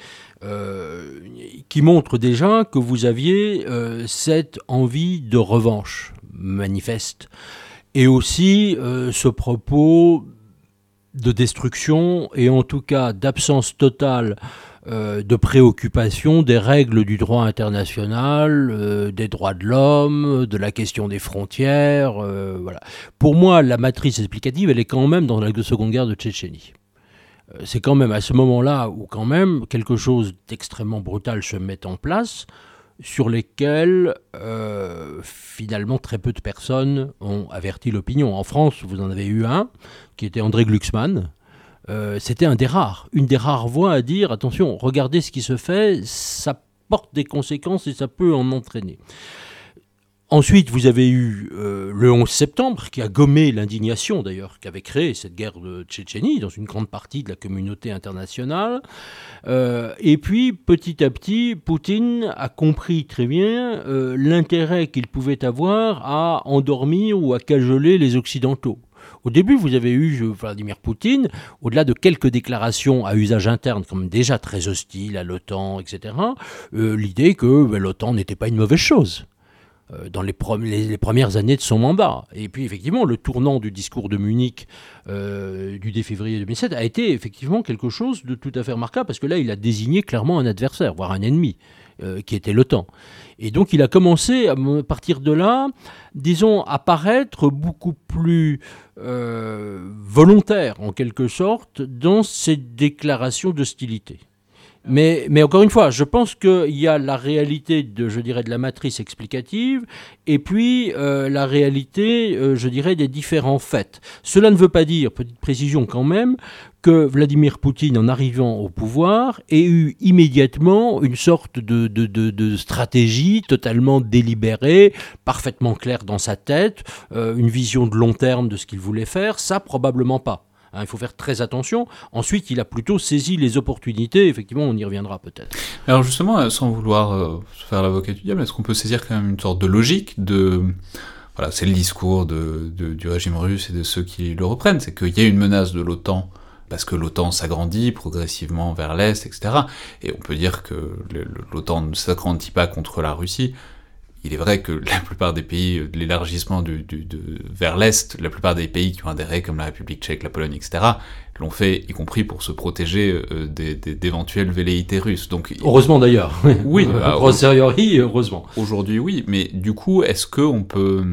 B: qui montrent déjà que vous aviez cette envie de revanche manifeste. Et aussi ce propos de destruction et en tout cas d'absence totale euh, de préoccupation des règles du droit international, euh, des droits de l'homme, de la question des frontières. Euh, voilà. Pour moi, la matrice explicative, elle est quand même dans la Seconde Guerre de Tchétchénie. C'est quand même à ce moment-là où quand même quelque chose d'extrêmement brutal se met en place, sur lesquels euh, finalement très peu de personnes ont averti l'opinion. En France, vous en avez eu un, qui était André Glucksmann. Euh, c'était un des rares, une des rares voix à dire attention, regardez ce qui se fait, ça porte des conséquences et ça peut en entraîner. Ensuite, vous avez eu euh, le 11 septembre, qui a gommé l'indignation d'ailleurs, qui avait créé cette guerre de Tchétchénie dans une grande partie de la communauté internationale. Euh, et puis, petit à petit, Poutine a compris très bien euh, l'intérêt qu'il pouvait avoir à endormir ou à cajoler les Occidentaux. Au début, vous avez eu Vladimir Poutine, au-delà de quelques déclarations à usage interne, comme déjà très hostile à l'OTAN, etc., l'idée que ben, l'OTAN n'était pas une mauvaise chose. Euh, dans les, premières années de son mandat. Et puis effectivement, le tournant du discours de Munich euh, du 10 février 2007 a été effectivement quelque chose de tout à fait remarquable, parce que là, il a désigné clairement un adversaire, voire un ennemi, euh, qui était l'OTAN. Et donc il a commencé, à partir de là, disons, à paraître beaucoup plus volontaire, en quelque sorte, dans ses déclarations d'hostilité. Mais, encore une fois, je pense qu'il y a la réalité de, je dirais, de la matrice explicative et puis euh, la réalité, euh, je dirais, des différents faits. Cela ne veut pas dire, petite précision quand même, que Vladimir Poutine, en arrivant au pouvoir, ait eu immédiatement une sorte de stratégie totalement délibérée, parfaitement claire dans sa tête, euh, une vision de long terme de ce qu'il voulait faire. Ça, probablement pas. Hein, il faut faire très attention. Ensuite, il a plutôt saisi les opportunités. Effectivement, on y reviendra peut-être.
A: Alors justement, euh, sans vouloir euh, faire l'avocat du diable, est-ce qu'on peut saisir quand même une sorte de logique de... Voilà, c'est le discours du régime russe et de ceux qui le reprennent, c'est qu'il y a une menace de l'OTAN parce que l'OTAN s'agrandit progressivement vers l'Est, etc. Et on peut dire que l'OTAN ne s'agrandit pas contre la Russie, il est vrai que la plupart des pays, de l'élargissement de, vers l'Est, la plupart des pays qui ont adhéré, comme la République tchèque, la Pologne, etc., l'ont fait, y compris pour se protéger euh, d'éventuelles velléités russes. Donc,
B: heureusement d'ailleurs.
A: Oui.
B: A posteriori, heureusement.
A: Aujourd'hui, oui. Mais du coup, est-ce qu'on peut...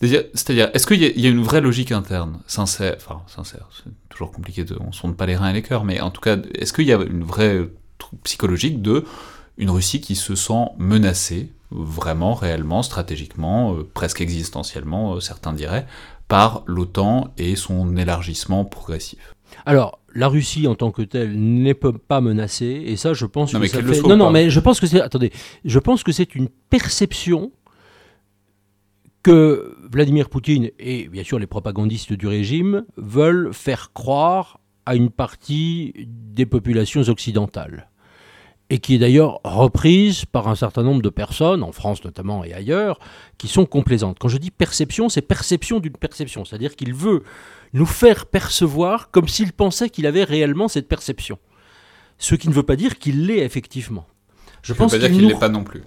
A: C'est-à-dire, est-ce qu'il y, a une vraie logique interne, sincère, enfin, sincère, c'est toujours compliqué, de, on sonde pas les reins et les cœurs, mais en tout cas, est-ce qu'il y a une vraie psychologique de une Russie qui se sent menacée vraiment, réellement, stratégiquement, euh, presque existentiellement, euh, certains diraient, par l'OTAN et son élargissement progressif.
B: Alors, la Russie en tant que telle n'est pas menacée, et ça, je pense
A: non,
B: que
A: ça
B: fait...
A: Non,
B: non, mais je pense que c'est... Attendez, je pense que c'est une perception que Vladimir Poutine et bien sûr les propagandistes du régime veulent faire croire à une partie des populations occidentales et qui est d'ailleurs reprise par un certain nombre de personnes, en France notamment et ailleurs, qui sont complaisantes. Quand je dis perception, c'est perception d'une perception, c'est-à-dire qu'il veut nous faire percevoir comme s'il pensait qu'il avait réellement cette perception. Ce qui ne veut pas dire qu'il l'est effectivement.
A: Je pense pas dire qu'il ne l'est pas non plus.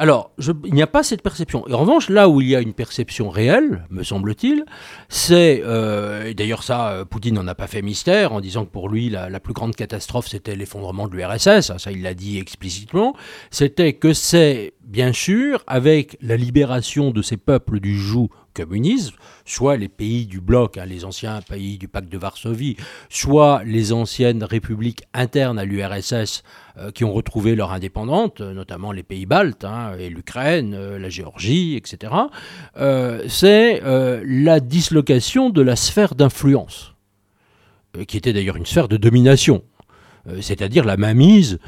B: Alors, il n'y a pas cette perception. Et en revanche, là où il y a une perception réelle, me semble-t-il, c'est, euh, et d'ailleurs ça, euh, Poutine n'en a pas fait mystère en disant que pour lui, la, plus grande catastrophe, c'était l'effondrement de l'URSS, ça il l'a dit explicitement, c'était que c'est, bien sûr, avec la libération de ces peuples du joug communisme, soit les pays du bloc, hein, les anciens pays du pacte de Varsovie, soit les anciennes républiques internes à l'URSS euh, qui ont retrouvé leur indépendance, notamment les pays baltes hein, et l'Ukraine, euh, la Géorgie, etc. Euh, c'est la dislocation de la sphère d'influence, qui était d'ailleurs une sphère de domination c'est-à-dire la mainmise,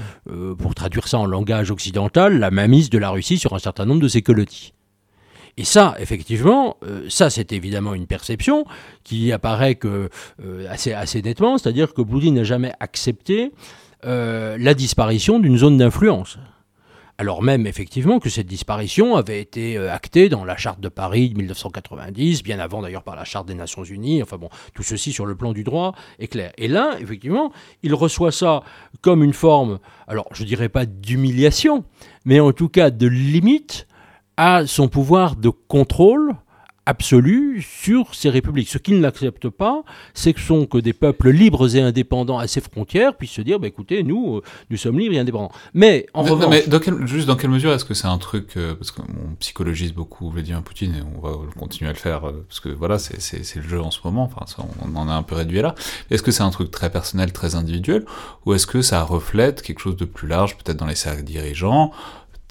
B: pour traduire ça en langage occidental, la mainmise de la Russie sur un certain nombre de ses colotis. Et ça, effectivement, euh, ça c'est évidemment une perception qui apparaît euh, assez, nettement, c'est-à-dire que Poutine n'a jamais accepté euh, la disparition d'une zone d'influence. Alors même effectivement que cette disparition avait été actée dans la charte de Paris de 1990, bien avant d'ailleurs par la charte des Nations Unies, enfin bon, tout ceci sur le plan du droit est clair. Et là, effectivement, il reçoit ça comme une forme, alors je dirais pas d'humiliation, mais en tout cas de limite a son pouvoir de contrôle absolu sur ces républiques. Ce qu'il n'accepte pas, c'est que sont que des peuples libres et indépendants à ses frontières puissent se dire, bah, écoutez, nous, euh, nous sommes libres et indépendants. Mais en revanche...
A: juste dans quelle mesure est-ce que c'est un truc, euh, parce qu'on psychologise beaucoup Vladimir Poutine et on va continuer à le faire, euh, parce que voilà, c'est le jeu en ce moment, enfin, on en a un peu réduit là. Est-ce que c'est un truc très personnel, très individuel, ou est-ce que ça reflète quelque chose de plus large, peut-être dans les cercles dirigeants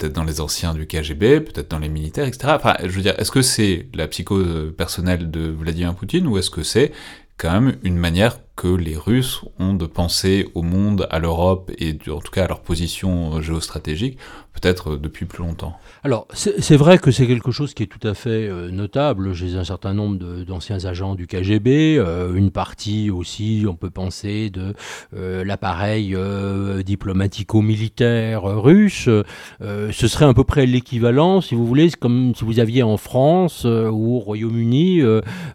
A: dans les anciens du KGB, peut-être dans les militaires, etc. Enfin, je veux dire, est-ce que c'est la psychose personnelle de Vladimir Poutine ou est-ce que c'est quand même une manière que les Russes ont de penser au monde, à l'Europe et en tout cas à leur position géostratégique, peut-être depuis plus longtemps.
B: Alors c'est vrai que c'est quelque chose qui est tout à fait euh, notable chez un certain nombre d'anciens agents du KGB, euh, une partie aussi, on peut penser, de euh, l'appareil diplomatico-militaire russe. ce serait à peu près l'équivalent, si vous voulez, comme si vous aviez en France ou au Royaume-Uni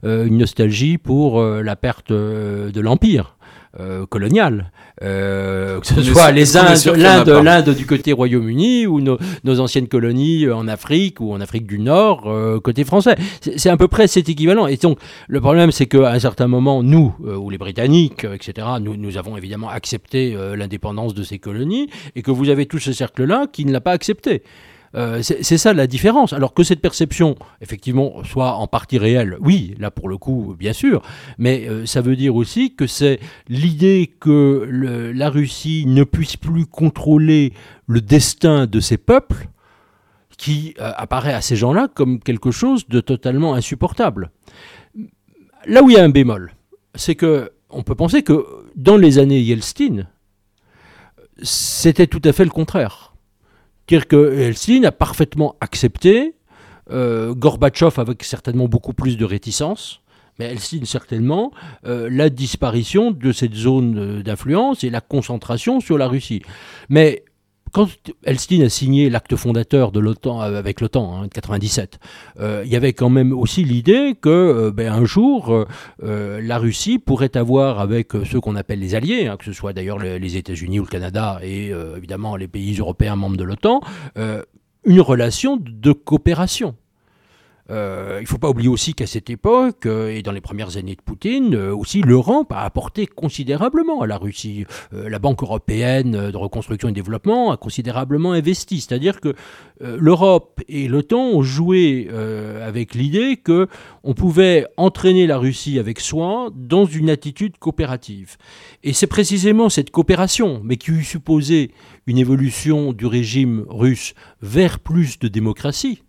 B: une nostalgie pour la perte de l'Empire. Euh, colonial, euh, que ce soit les Indes, l'Inde, l'Inde du côté Royaume-Uni ou nos, anciennes colonies en Afrique ou en Afrique du Nord euh, côté français. C'est à peu près cet équivalent. Et donc le problème, c'est qu'à un certain moment, nous ou les Britanniques, etc., nous, nous avons évidemment accepté l'indépendance de ces colonies et que vous avez tout ce cercle-là qui ne l'a pas accepté. Euh, c'est ça la différence. Alors que cette perception, effectivement, soit en partie réelle, oui, là pour le coup, bien sûr, mais euh, ça veut dire aussi que c'est l'idée que la Russie ne puisse plus contrôler le destin de ses peuples qui euh, apparaît à ces gens-là comme quelque chose de totalement insupportable. Là où il y a un bémol, c'est que on peut penser que dans les années Yeltsin, c'était tout à fait le contraire. C'est-à-dire que Helsinki a parfaitement accepté, euh, Gorbatchev avec certainement beaucoup plus de réticence, mais Helsinki certainement, euh, la disparition de cette zone euh, d'influence et la concentration sur la Russie. Mais quand Helsinki a signé l'acte fondateur de l'OTAN euh, avec l'OTAN en 97, il y avait quand même aussi l'idée que ben, un jour la Russie pourrait avoir avec ceux qu'on appelle les alliés, hein, que ce soit d'ailleurs les, États-Unis ou le Canada et évidemment les pays européens membres de l'OTAN, une relation de coopération. Euh, il ne faut pas oublier aussi qu'à cette époque, euh, et dans les premières années de Poutine, euh, aussi l'Europe a apporté considérablement à la Russie. la Banque européenne de reconstruction et développement a considérablement investi. C'est-à-dire que l'Europe et l'OTAN ont joué avec l'idée que on pouvait entraîner la Russie avec soi dans une attitude coopérative. Et c'est précisément cette coopération, mais qui eût supposé une évolution du régime russe vers plus de démocratie,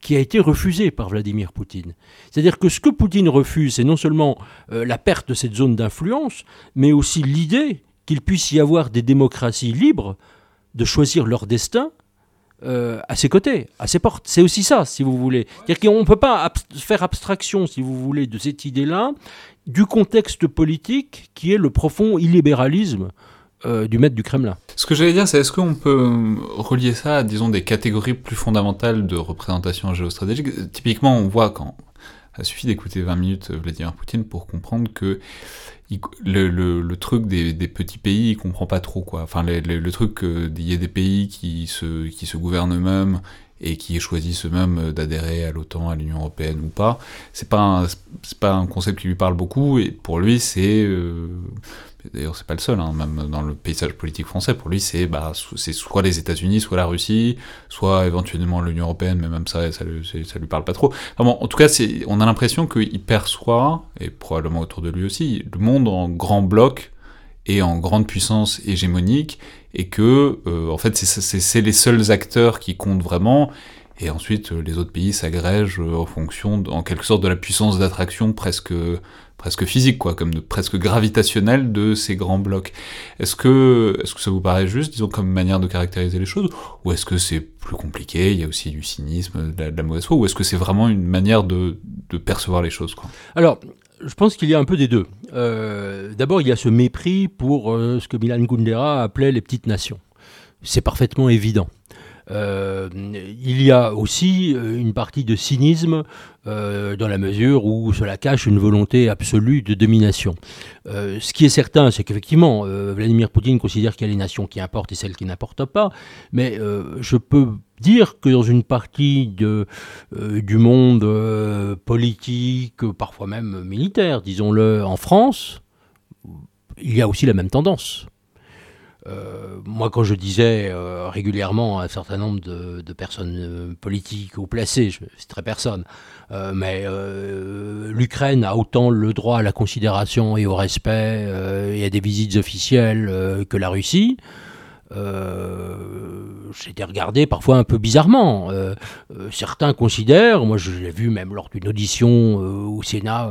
B: qui a été refusé par Vladimir Poutine. C'est-à-dire que ce que Poutine refuse, c'est non seulement euh, la perte de cette zone d'influence, mais aussi l'idée qu'il puisse y avoir des démocraties libres de choisir leur destin euh, à ses côtés, à ses portes. C'est aussi ça, si vous voulez. C'est-à-dire qu'on ne peut pas faire abstraction, si vous voulez, de cette idée-là, du contexte politique qui est le profond illibéralisme euh, du maître du Kremlin.
A: Ce que j'allais dire, c'est est-ce qu'on peut relier ça à, disons, des catégories plus fondamentales de représentation géostratégique? Typiquement, on voit quand... Il suffit d'écouter 20 minutes Vladimir Poutine pour comprendre que le, truc des, petits pays, il comprend pas trop, quoi. Enfin, le, truc qu'il y ait des pays qui se gouvernent eux-mêmes et qui choisissent eux-mêmes d'adhérer à l'OTAN, à l'Union Européenne ou pas, c'est pas, pas un concept qui lui parle beaucoup, et pour lui, c'est... Euh, D'ailleurs, c'est pas le seul, hein, même dans le paysage politique français. Pour lui, c'est bah, soit les États-Unis, soit la Russie, soit éventuellement l'Union européenne, mais même ça, ça, ça, lui parle pas trop. en tout cas, on a l'impression qu'il perçoit, et probablement autour de lui aussi, le monde en grand bloc et en grande puissance hégémonique, et que, euh, en fait, c'est les seuls acteurs qui comptent vraiment. Et ensuite, les autres pays s'agrègent en fonction, en quelque sorte, de la puissance d'attraction presque presque physique, quoi, comme de, presque gravitationnel de ces grands blocs. Est-ce que, est-ce que ça vous paraît juste, disons, comme manière de caractériser les choses, ou est-ce que c'est plus compliqué, il y a aussi du cynisme, de la, mauvaise foi, ou est-ce que c'est vraiment une manière de, de percevoir les choses, quoi?
B: Alors, je pense qu'il y a un peu des deux. Euh, d'abord, il y a ce mépris pour euh, ce que Milan Kundera appelait les petites nations. C'est parfaitement évident. Euh, il y a aussi une partie de cynisme dans la mesure où cela cache une volonté absolue de domination. ce qui est certain, c'est qu'effectivement, Vladimir Poutine considère qu'il y a les nations qui importent et celles qui n'importent pas, mais je peux dire que dans une partie de, du monde politique, parfois même militaire, disons-le, en France, il y a aussi la même tendance. Euh, moi, quand je disais euh, régulièrement à un certain nombre de, personnes euh, politiques ou placées, je très personne, mais l'Ukraine a autant le droit à la considération et au respect et à des visites officielles que la Russie. J'ai été regardé parfois un peu bizarrement. Euh, euh, certains considèrent, moi je l'ai vu même lors d'une audition euh, au Sénat,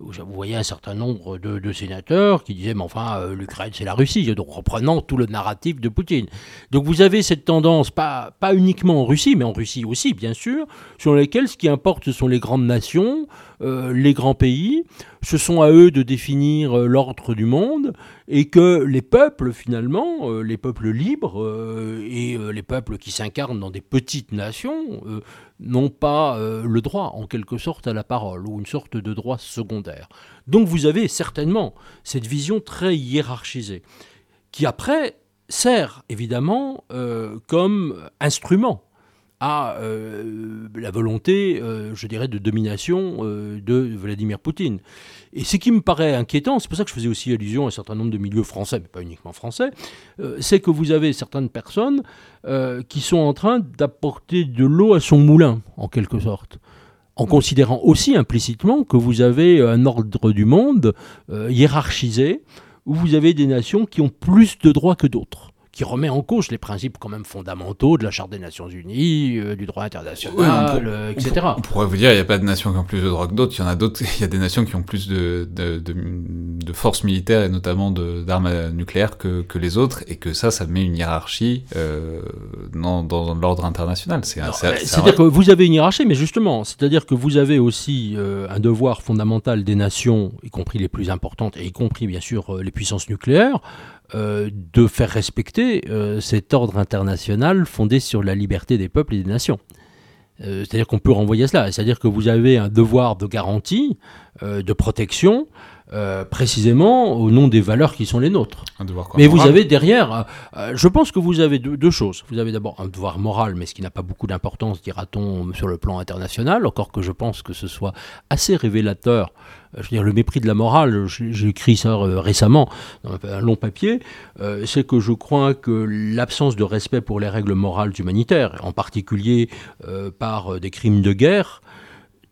B: où vous voyez un certain nombre de, sénateurs qui disaient, mais enfin, l'Ukraine c'est la Russie, donc reprenant tout le narratif de Poutine. Donc vous avez cette tendance, pas, pas uniquement en Russie, mais en Russie aussi, bien sûr, sur lesquelles ce qui importe, ce sont les grandes nations, les grands pays, ce sont à eux de définir l'ordre du monde, et que les peuples, finalement, les peuples libres et les peuples qui s'incarnent dans des petites nations euh, n'ont pas euh, le droit, en quelque sorte, à la parole, ou une sorte de droit secondaire. Donc vous avez certainement cette vision très hiérarchisée, qui après sert évidemment euh, comme instrument à euh, la volonté, euh, je dirais, de domination euh, de Vladimir Poutine. Et ce qui me paraît inquiétant, c'est pour ça que je faisais aussi allusion à un certain nombre de milieux français, mais pas uniquement français, c'est que vous avez certaines personnes qui sont en train d'apporter de l'eau à son moulin, en quelque sorte en considérant aussi implicitement que vous avez un ordre du monde hiérarchisé, où vous avez des nations qui ont plus de droits que d'autres qui remet en cause les principes quand même fondamentaux de la Charte des Nations Unies, euh, du droit international, euh, etc.
A: On, pourrait vous dire, il n'y a pas de nations qui ont plus de droits que d'autres, il y en a d'autres, il y a des nations qui ont plus de, de, de, forces militaires et notamment d'armes nucléaires que, que, les autres, et que ça, ça met une hiérarchie euh, dans, dans l'ordre international.
B: C'est-à-dire que vous avez une hiérarchie, mais justement, c'est-à-dire que vous avez aussi un devoir fondamental des nations, y compris les plus importantes, et y compris bien sûr les puissances nucléaires, euh, de faire respecter euh, cet ordre international fondé sur la liberté des peuples et des nations. Euh, c'est-à-dire qu'on peut renvoyer cela. C'est-à-dire que vous avez un devoir de garantie, de protection, précisément au nom des valeurs qui sont les nôtres. mais vous avez derrière, je pense que vous avez deux, choses. Vous avez d'abord un devoir moral, mais ce qui n'a pas beaucoup d'importance, dira-t-on, sur le plan international, encore que je pense que ce soit assez révélateur je veux dire, le mépris de la morale, j'ai écrit ça euh, récemment dans un long papier, euh, c'est que je crois que l'absence de respect pour les règles morales humanitaires, en particulier euh, par des crimes de guerre,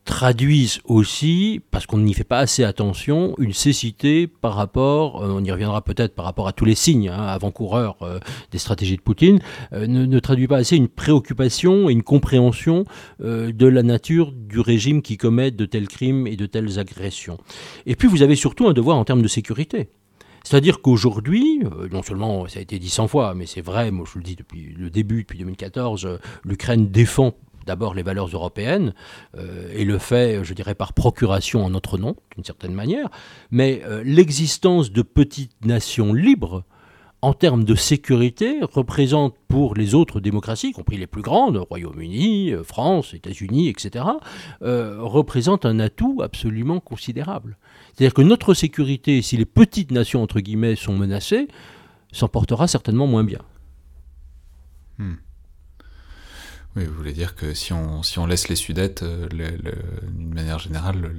B: traduisent aussi, parce qu'on n'y fait pas assez attention, une cécité par rapport, euh, on y reviendra peut-être par rapport à tous les signes hein, avant-coureurs euh, des stratégies de Poutine, euh, ne, traduit pas assez une préoccupation et une compréhension de la nature du régime qui commet de tels crimes et de telles agressions. Et puis vous avez surtout un devoir en termes de sécurité. C'est-à-dire qu'aujourd'hui, non seulement ça a été dit 100 fois, mais c'est vrai, moi je vous le dis depuis le début, depuis 2014, l'Ukraine défend d'abord les valeurs européennes, euh, et le fait, je dirais, par procuration en notre nom, d'une certaine manière, mais euh, l'existence de petites nations libres, en termes de sécurité, représente pour les autres démocraties, y compris les plus grandes, Royaume-Uni, euh, France, États-Unis, etc., représente un atout absolument considérable. C'est-à-dire que notre sécurité, si les petites nations, entre guillemets, sont menacées, s'en portera certainement moins bien.
A: Hmm. Oui, vous voulez dire que si on, si on laisse les Sudètes, euh, d'une manière générale,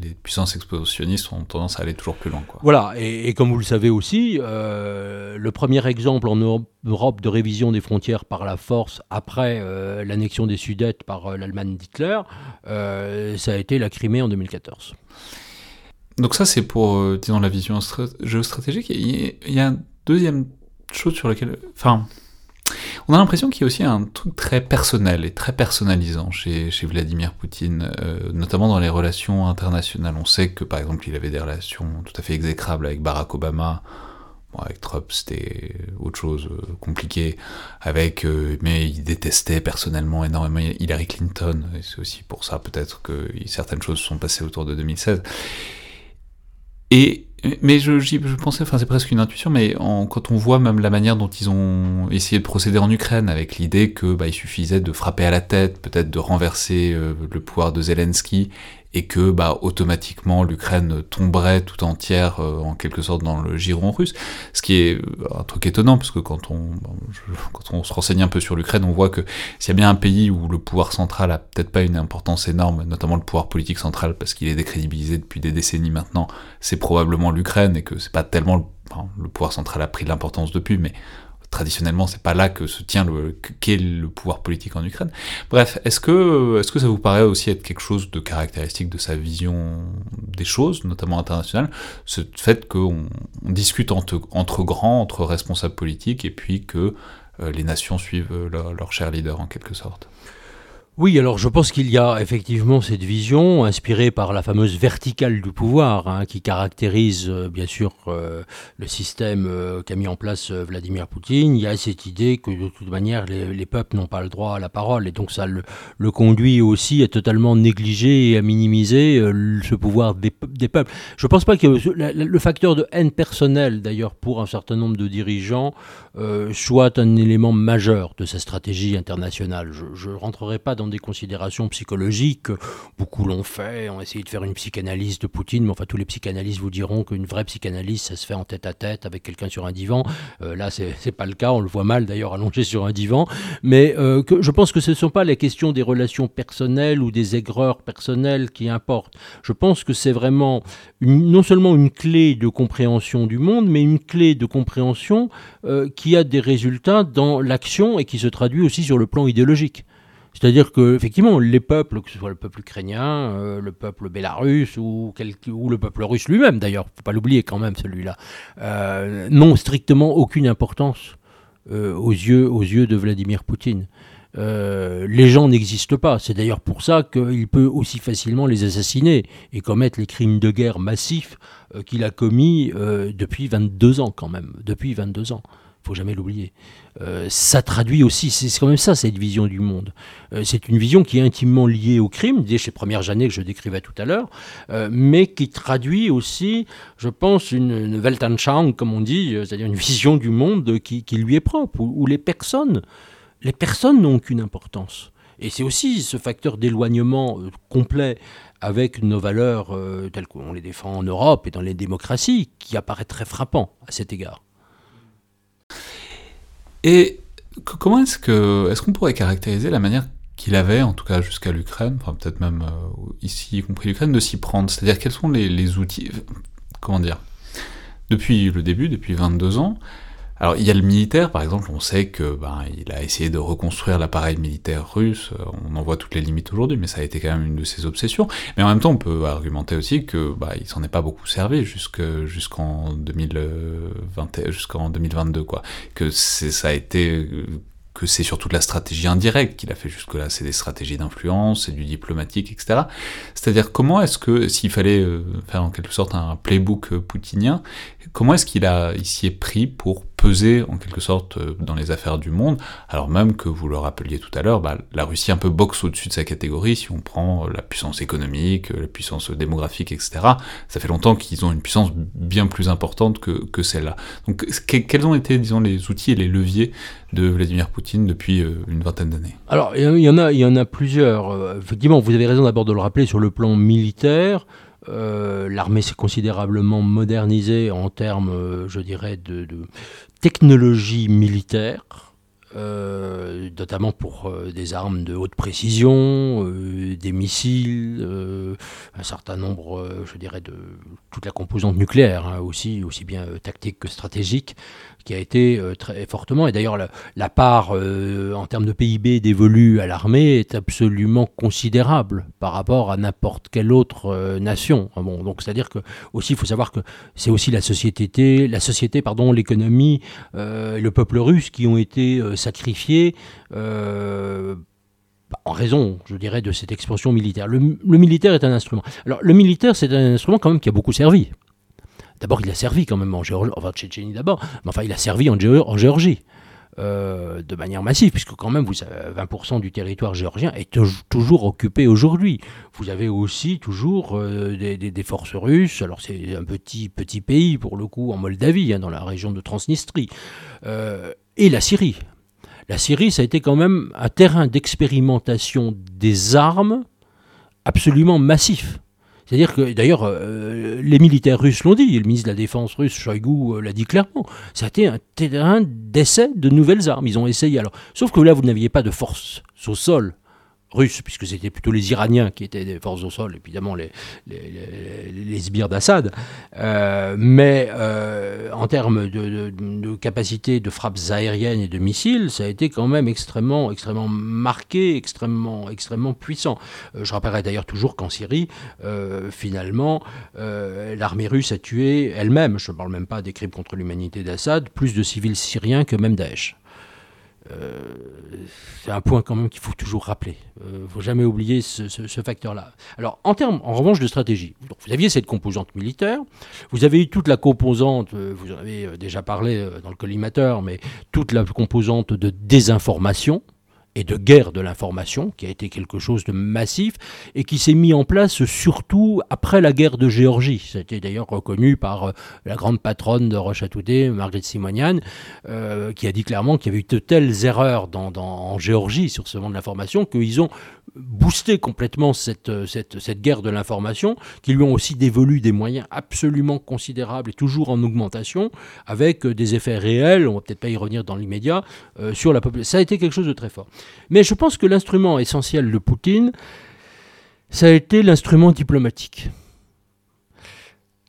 A: les puissances expansionnistes ont tendance à aller toujours plus loin. Quoi.
B: Voilà, et, comme vous le savez aussi, euh, le premier exemple en Europe de révision des frontières par la force après euh, l'annexion des Sudètes par l'Allemagne d'Hitler, ça a été la Crimée en 2014.
A: Donc ça, c'est pour, disons, la vision géostratégique. Il y a une deuxième chose sur laquelle... Enfin, on a l'impression qu'il y a aussi un truc très personnel et très personnalisant chez, Vladimir Poutine, euh, notamment dans les relations internationales. On sait que, par exemple, il avait des relations tout à fait exécrables avec Barack Obama. Avec Trump, c'était autre chose, euh, compliqué. Avec, euh, mais il détestait personnellement énormément Hillary Clinton. Et c'est aussi pour ça, peut-être, que certaines choses sont passées autour de 2016. Et mais je, je pensais, enfin c'est presque une intuition, mais quand on voit même la manière dont ils ont essayé de procéder en Ukraine, avec l'idée que bah, il suffisait de frapper à la tête, peut-être de renverser euh, le pouvoir de Zelensky, et que bah, automatiquement l'Ukraine tomberait tout entière euh, en quelque sorte dans le giron russe. Ce qui est euh, un truc étonnant, parce que quand on, quand on se renseigne un peu sur l'Ukraine, on voit que s'il y a bien un pays où le pouvoir central a peut-être pas une importance énorme, notamment le pouvoir politique central, parce qu'il est décrédibilisé depuis des décennies maintenant, c'est probablement l'Ukraine, et que c'est pas tellement le, le pouvoir central a pris de l'importance depuis, mais traditionnellement, c'est pas là que se tient le qu'est le pouvoir politique en Ukraine. Bref, est-ce que est-ce que ça vous paraît aussi être quelque chose de caractéristique de sa vision des choses, notamment internationale, ce fait qu'on on discute entre, grands, entre responsables politiques, et puis que euh, les nations suivent leur, leur cher leader en quelque sorte?
B: Oui, alors je pense qu'il y a effectivement cette vision inspirée par la fameuse verticale du pouvoir hein, qui caractérise euh, bien sûr euh, le système euh, qu'a mis en place Vladimir Poutine. Il y a cette idée que de toute manière les, peuples n'ont pas le droit à la parole et donc ça le, conduit aussi à totalement négliger et à minimiser ce pouvoir des, peuples. Je ne pense pas que le, facteur de haine personnelle d'ailleurs pour un certain nombre de dirigeants soit un élément majeur de sa stratégie internationale. Je ne rentrerai pas dans des considérations psychologiques. Beaucoup l'ont fait, ont essayé de faire une psychanalyse de Poutine, mais enfin tous les psychanalystes vous diront qu'une vraie psychanalyse, ça se fait en tête à tête avec quelqu'un sur un divan. Euh, là, c'est n'est pas le cas, on le voit mal d'ailleurs allongé sur un divan. Mais euh, je pense que ce ne sont pas les questions des relations personnelles ou des aigreurs personnelles qui importent. Je pense que c'est vraiment non seulement une clé de compréhension du monde, mais une clé de compréhension euh, qui a des résultats dans l'action et qui se traduit aussi sur le plan idéologique. C'est-à-dire que effectivement, les peuples, que ce soit le peuple ukrainien, euh, le peuple bélarusse ou, le peuple russe lui-même, d'ailleurs, faut pas l'oublier quand même celui-là, euh, n'ont strictement aucune importance euh, aux yeux aux yeux de Vladimir Poutine. les gens n'existent pas. C'est d'ailleurs pour ça qu'il peut aussi facilement les assassiner et commettre les crimes de guerre massifs qu'il a commis depuis 22 ans quand même. Depuis 22 ans faut jamais l'oublier. Euh, ça traduit aussi, c'est quand même ça, cette vision du monde. Euh, c'est une vision qui est intimement liée au crime, dès ces premières années que je décrivais tout à l'heure, euh, mais qui traduit aussi, je pense, une, une Weltanschauung, comme on dit, c'est-à-dire une vision du monde qui, lui est propre, où, les personnes, les personnes n'ont aucune importance. Et c'est aussi ce facteur d'éloignement complet avec nos valeurs telles qu'on les défend en Europe et dans les démocraties qui apparaît très frappant à cet égard.
A: Et comment est-ce qu'on pourrait caractériser la manière qu'il avait, en tout cas jusqu'à l'Ukraine, enfin peut-être même euh, ici, y compris l'Ukraine, de s'y prendre? C'est-à-dire quels sont les, les outils, comment dire? Depuis le début, depuis 22 ans, alors il y a le militaire, par exemple, on sait que ben, il a essayé de reconstruire l'appareil militaire russe, euh, on en voit toutes les limites aujourd'hui, mais ça a été quand même une de ses obsessions. Mais en même temps, on peut argumenter aussi que bah, il s'en est pas beaucoup servi jusqu'en 2020, jusqu'en 2022, quoi. Que ça a été euh, que c'est surtout de la stratégie indirecte qu'il a fait jusque-là, c'est des stratégies d'influence, c'est du diplomatique, etc. C'est-à-dire comment est-ce que, s'il fallait euh, faire en quelque sorte un playbook poutinien, comment est-ce qu'il a, il s'y est pris pour peser en quelque sorte euh, dans les affaires du monde, alors même que vous le rappeliez tout à l'heure, bah, la Russie un peu boxe au-dessus de sa catégorie si on prend euh, la puissance économique, la puissance démographique, etc. Ça fait longtemps qu'ils ont une puissance bien plus importante que, que celle-là. Donc quels ont été, disons, les outils et les leviers de Vladimir Poutine depuis euh, une vingtaine d'années
B: Alors il y en a, plusieurs. Effectivement, vous avez raison d'abord de le rappeler sur le plan militaire. Euh, l'armée s'est considérablement modernisée en termes, euh, je dirais, de, technologie militaire. Euh, notamment pour des armes de haute précision, des missiles, un certain nombre, je dirais, de toute la composante nucléaire hein, aussi, aussi bien tactique que stratégique qui a été euh, très fortement, et d'ailleurs la, part euh, en termes de PIB dévolue à l'armée est absolument considérable par rapport à n'importe quelle autre euh, nation. Bon, donc c'est-à-dire que aussi il faut savoir que c'est aussi la société, la société, pardon, l'économie, et le peuple russe qui ont été sacrifiés en raison, je dirais, de cette expansion militaire. Le, le, militaire est un instrument. Alors, le militaire, c'est un instrument quand même qui a beaucoup servi. D'abord, il a servi quand même en Géorgie, enfin Tchétchénie d'abord, mais enfin il a servi en, Géorgie. Euh, de manière massive, puisque quand même vous 20% du territoire géorgien est toujours occupé aujourd'hui. Vous avez aussi toujours euh, des, forces russes, alors c'est un petit, petit pays pour le coup en Moldavie, hein, dans la région de Transnistrie, euh, et la Syrie. La Syrie, ça a été quand même un terrain d'expérimentation des armes absolument massif. C'est-à-dire que, d'ailleurs, euh, les militaires russes l'ont dit, le ministre de la Défense russe, Shoigu, euh, l'a dit clairement, ça a été un terrain d'essai de nouvelles armes. Ils ont essayé alors. Sauf que là, vous n'aviez pas de force au sol russes, puisque c'était plutôt les Iraniens qui étaient des forces au sol, évidemment les, les, sbires d'Assad. Euh, mais euh, en termes de, capacité de frappes aériennes et de missiles, ça a été quand même extrêmement, extrêmement marqué, extrêmement, extrêmement puissant. Euh, je rappellerai d'ailleurs toujours qu'en Syrie, finalement, l'armée russe a tué elle-même, je ne parle même pas des crimes contre l'humanité d'Assad, plus de civils syriens que même Daesh. Euh, c'est un point quand même qu'il faut toujours rappeler. Il euh, ne faut jamais oublier ce, facteur-là. Alors, en termes, en revanche, de stratégie, vous aviez cette composante militaire, vous avez eu toute la composante, euh, vous en avez déjà parlé dans le collimateur, mais toute la composante de désinformation, et de guerre de l'information, qui a été quelque chose de massif et qui s'est mis en place surtout après la guerre de Géorgie. Été d'ailleurs reconnu par euh, la grande patronne de Rochatoudé, Marguerite Simonian, euh, qui a dit clairement qu'il y avait eu de telles erreurs dans, en Géorgie sur ce monde de l'information qu'ils ont boosté complètement cette, cette, cette guerre de l'information, qui lui ont aussi dévolu des moyens absolument considérables et toujours en augmentation, avec des effets réels, on va peut-être pas y revenir dans l'immédiat, euh, sur la population. Ça a été quelque chose de très fort. Mais je pense que l'instrument essentiel de Poutine, ça a été l'instrument diplomatique.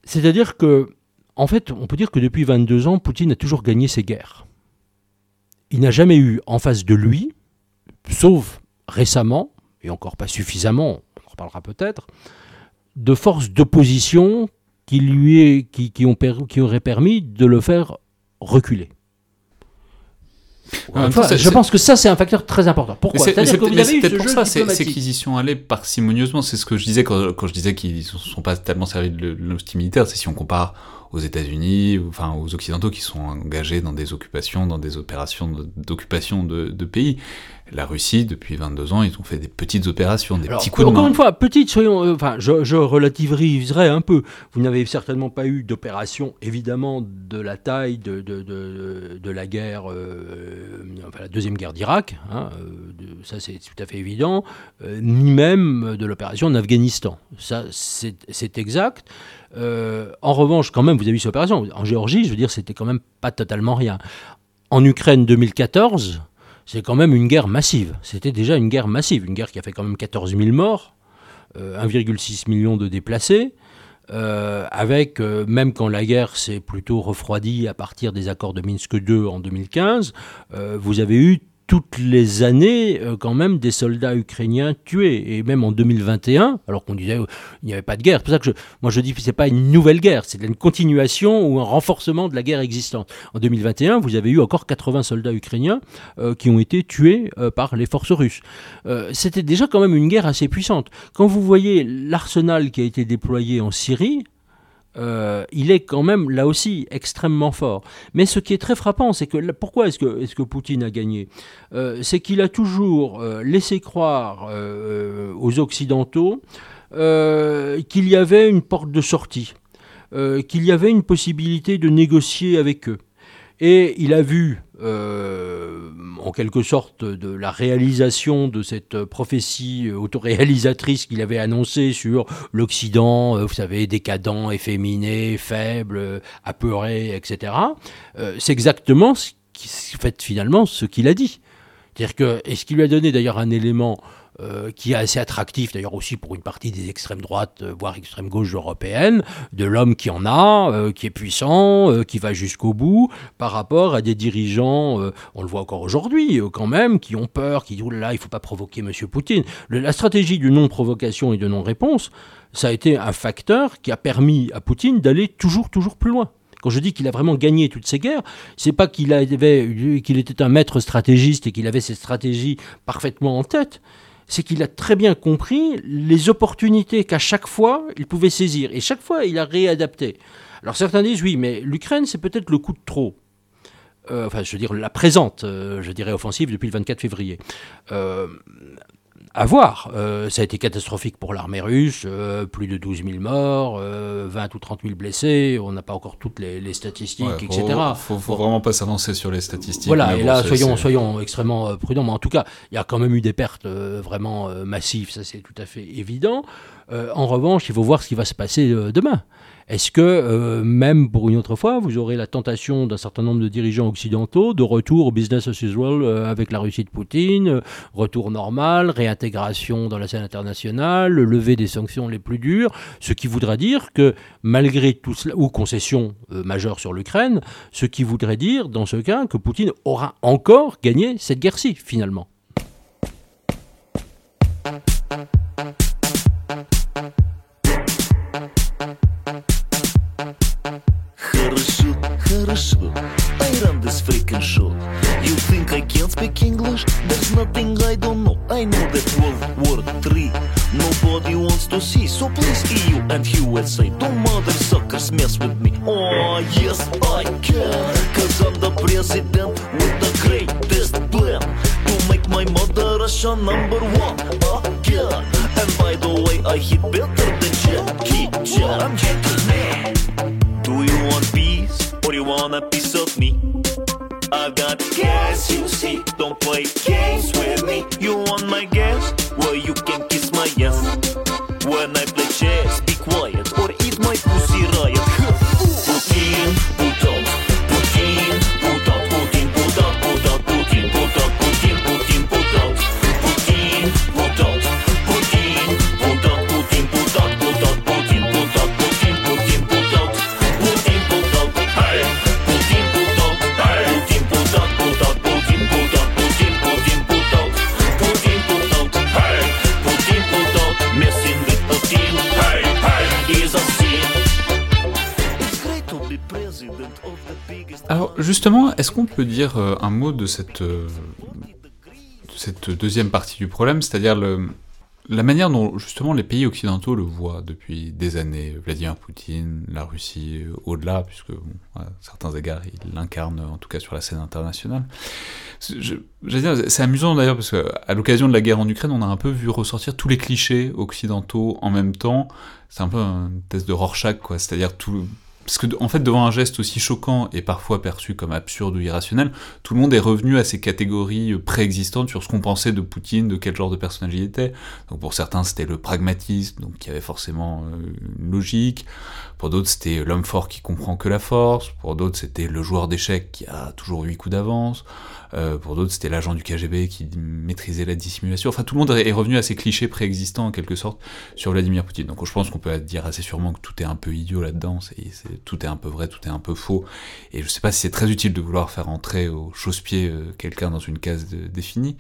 B: C'est-à-dire que, en fait, on peut dire que depuis 22 ans, Poutine a toujours gagné ses guerres. Il n'a jamais eu en face de lui, sauf récemment, et encore pas suffisamment, on en reparlera peut-être, de forces d'opposition qui lui qui, qui, ont, qui auraient permis de le faire reculer je pense que ça, c'est un facteur très important. Pourquoi
A: C'est peut-être pour ça, c'est qu'ils y sont allés parcimonieusement. C'est ce que je disais quand, quand je disais qu'ils ne sont pas tellement servis de l'hostilité militaire. C'est si on compare aux États-Unis, enfin aux Occidentaux qui sont engagés dans des occupations, dans des opérations d'occupation de, de, pays. La Russie, depuis 22 ans, ils ont fait des petites opérations, des petits coups
B: de Encore une fois, petites, soyons, euh, enfin, je, je, relativiserai un peu. Vous n'avez certainement pas eu d'opération, évidemment, de la taille de, de, de, de la guerre, euh, enfin, la deuxième guerre d'Irak, hein, euh, ça c'est tout à fait évident, ni même de l'opération en Afghanistan. Ça, c'est exact. Euh, en revanche, quand même, vous avez vu cette opération. En Géorgie, je veux dire, c'était quand même pas totalement rien. En Ukraine 2014, c'est quand même une guerre massive. C'était déjà une guerre massive, une guerre qui a fait quand même 14 000 morts, 1,6 euh, million de déplacés. Euh, avec, même quand la guerre s'est plutôt refroidie à partir des accords de Minsk II en 2015, vous avez eu toutes les années euh, quand même des soldats ukrainiens tués. Et même en 2021, alors qu'on disait qu'il n'y avait pas de guerre, c'est pour ça que je, moi je dis que ce n'est pas une nouvelle guerre, c'est une continuation ou un renforcement de la guerre existante. En 2021, vous avez eu encore 80 soldats ukrainiens euh, qui ont été tués euh, par les forces russes. C'était déjà quand même une guerre assez puissante. Quand vous voyez l'arsenal qui a été déployé en Syrie, euh, il est quand même là aussi extrêmement fort. Mais ce qui est très frappant, c'est que pourquoi est-ce que, Poutine a gagné? Euh, C'est qu'il a toujours euh, laissé croire aux Occidentaux qu'il y avait une porte de sortie, qu'il y avait une possibilité de négocier avec eux. Et il a vu, euh, en quelque sorte, de la réalisation de cette prophétie autoréalisatrice qu'il avait annoncée sur l'Occident, euh, vous savez, décadent, efféminé, faible, apeuré, etc. Euh, c'est exactement ce qui fait finalement ce qu'il a dit. C'est-à-dire que, et ce qui lui a donné d'ailleurs un élément euh, qui est assez attractif d'ailleurs aussi pour une partie des extrêmes droites, euh, voire extrêmes gauche européennes, de l'homme qui en a, euh, qui est puissant, qui va jusqu'au bout, par rapport à des dirigeants, on le voit encore aujourd'hui quand même, qui ont peur, qui disent là, il ne faut pas provoquer M. Poutine. la stratégie de non-provocation et de non-réponse, ça a été un facteur qui a permis à Poutine d'aller toujours, toujours plus loin. Quand je dis qu'il a vraiment gagné toutes ces guerres, c'est pas qu'il qu'il était un maître stratégiste et qu'il avait ses stratégies parfaitement en tête c'est qu'il a très bien compris les opportunités qu'à chaque fois il pouvait saisir. Et chaque fois, il a réadapté. Alors certains disent oui, mais l'Ukraine, c'est peut-être le coup de trop. Euh, enfin, je veux dire, la présente, euh, je dirais, offensive depuis le 24 février. Euh, à voir. Euh, ça a été catastrophique pour l'armée russe, euh, plus de 12 000 morts, 20 euh, ou 30 000 blessés, on n'a pas encore toutes les, statistiques, etc. Il
A: faut, faut, vraiment pas s'avancer sur les statistiques.
B: Voilà, et là, soyons, soyons extrêmement prudents, mais en tout cas, il y a quand même eu des pertes vraiment massives, ça c'est tout à fait évident. en revanche, il faut voir ce qui va se passer demain. Est-ce que, euh, même pour une autre fois, vous aurez la tentation d'un certain nombre de dirigeants occidentaux de retour au business as usual euh, avec la Russie de Poutine, euh, retour normal, réintégration dans la scène internationale, lever des sanctions les plus dures, ce qui voudrait dire que, malgré tout cela, ou concession majeure sur l'Ukraine, ce qui voudrait dire, dans ce cas, que Poutine aura encore gagné cette guerre-ci, finalement. Speak English, there's nothing I don't know. I know that World War III nobody wants to see. So please, EU and USA, don't mother suckers mess with me. Oh, yes, I can. Cause I'm the president with the greatest plan to make my mother Russia number one again. And by the way, I hit better than Jackie Chan. I'm gentleman. Do you want you want a piece of me? I've got gas, you see. Don't play games with me. You want my gas?
A: Justement, est-ce qu'on peut dire euh, un mot de cette, euh, deuxième partie du problème, c'est-à-dire la manière dont justement les pays occidentaux le voient depuis des années, Vladimir Poutine, la Russie, euh, au-delà, puisque à certains égards il l'incarne en tout cas sur la scène internationale. C'est amusant d'ailleurs parce qu'à l'occasion de la guerre en Ukraine, on a un peu vu ressortir tous les clichés occidentaux en même temps. C'est un peu un test de Rorschach, quoi. C'est-à-dire tout, parce que, en fait, devant un geste aussi choquant et parfois perçu comme absurde ou irrationnel, tout le monde est revenu à ces catégories préexistantes sur ce qu'on pensait de Poutine, de quel genre de personnage il était. Donc pour certains, c'était le pragmatisme, donc qui avait forcément euh, une logique. Pour d'autres, c'était l'homme fort qui comprend que la force. Pour d'autres, c'était le joueur d'échecs qui a toujours huit coups d'avance. Euh, pour d'autres, c'était l'agent du KGB qui maîtrisait la dissimulation. Enfin, tout le monde est revenu à ces clichés préexistants, en quelque sorte, sur Vladimir Poutine. Donc je pense qu'on peut dire assez sûrement que tout est un peu idiot là-dedans, tout est un peu vrai, tout est un peu faux. Et je sais pas si c'est très utile de vouloir faire entrer au chausse-pied euh, quelqu'un dans une case définie.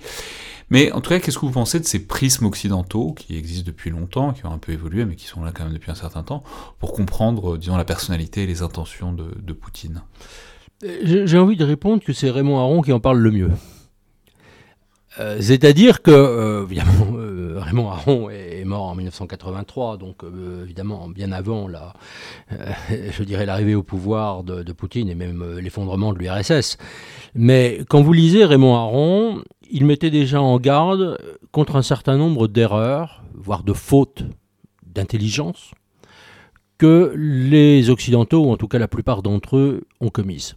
A: Mais en tout cas, qu'est-ce que vous pensez de ces prismes occidentaux qui existent depuis longtemps, qui ont un peu évolué, mais qui sont là quand même depuis un certain temps, pour comprendre, disons, la personnalité et les intentions de Poutine?
B: J'ai envie de répondre que c'est Raymond Aron qui en parle le mieux. Euh, c'est-à-dire que, euh, évidemment, euh, Raymond Aron est, mort en 1983, donc évidemment bien avant la, je dirais l'arrivée au pouvoir de, de, Poutine et même l'effondrement de l'URSS. Mais quand vous lisez Raymond Aron, il mettait déjà en garde contre un certain nombre d'erreurs, voire de fautes d'intelligence, que les Occidentaux, ou en tout cas la plupart d'entre eux, ont commises.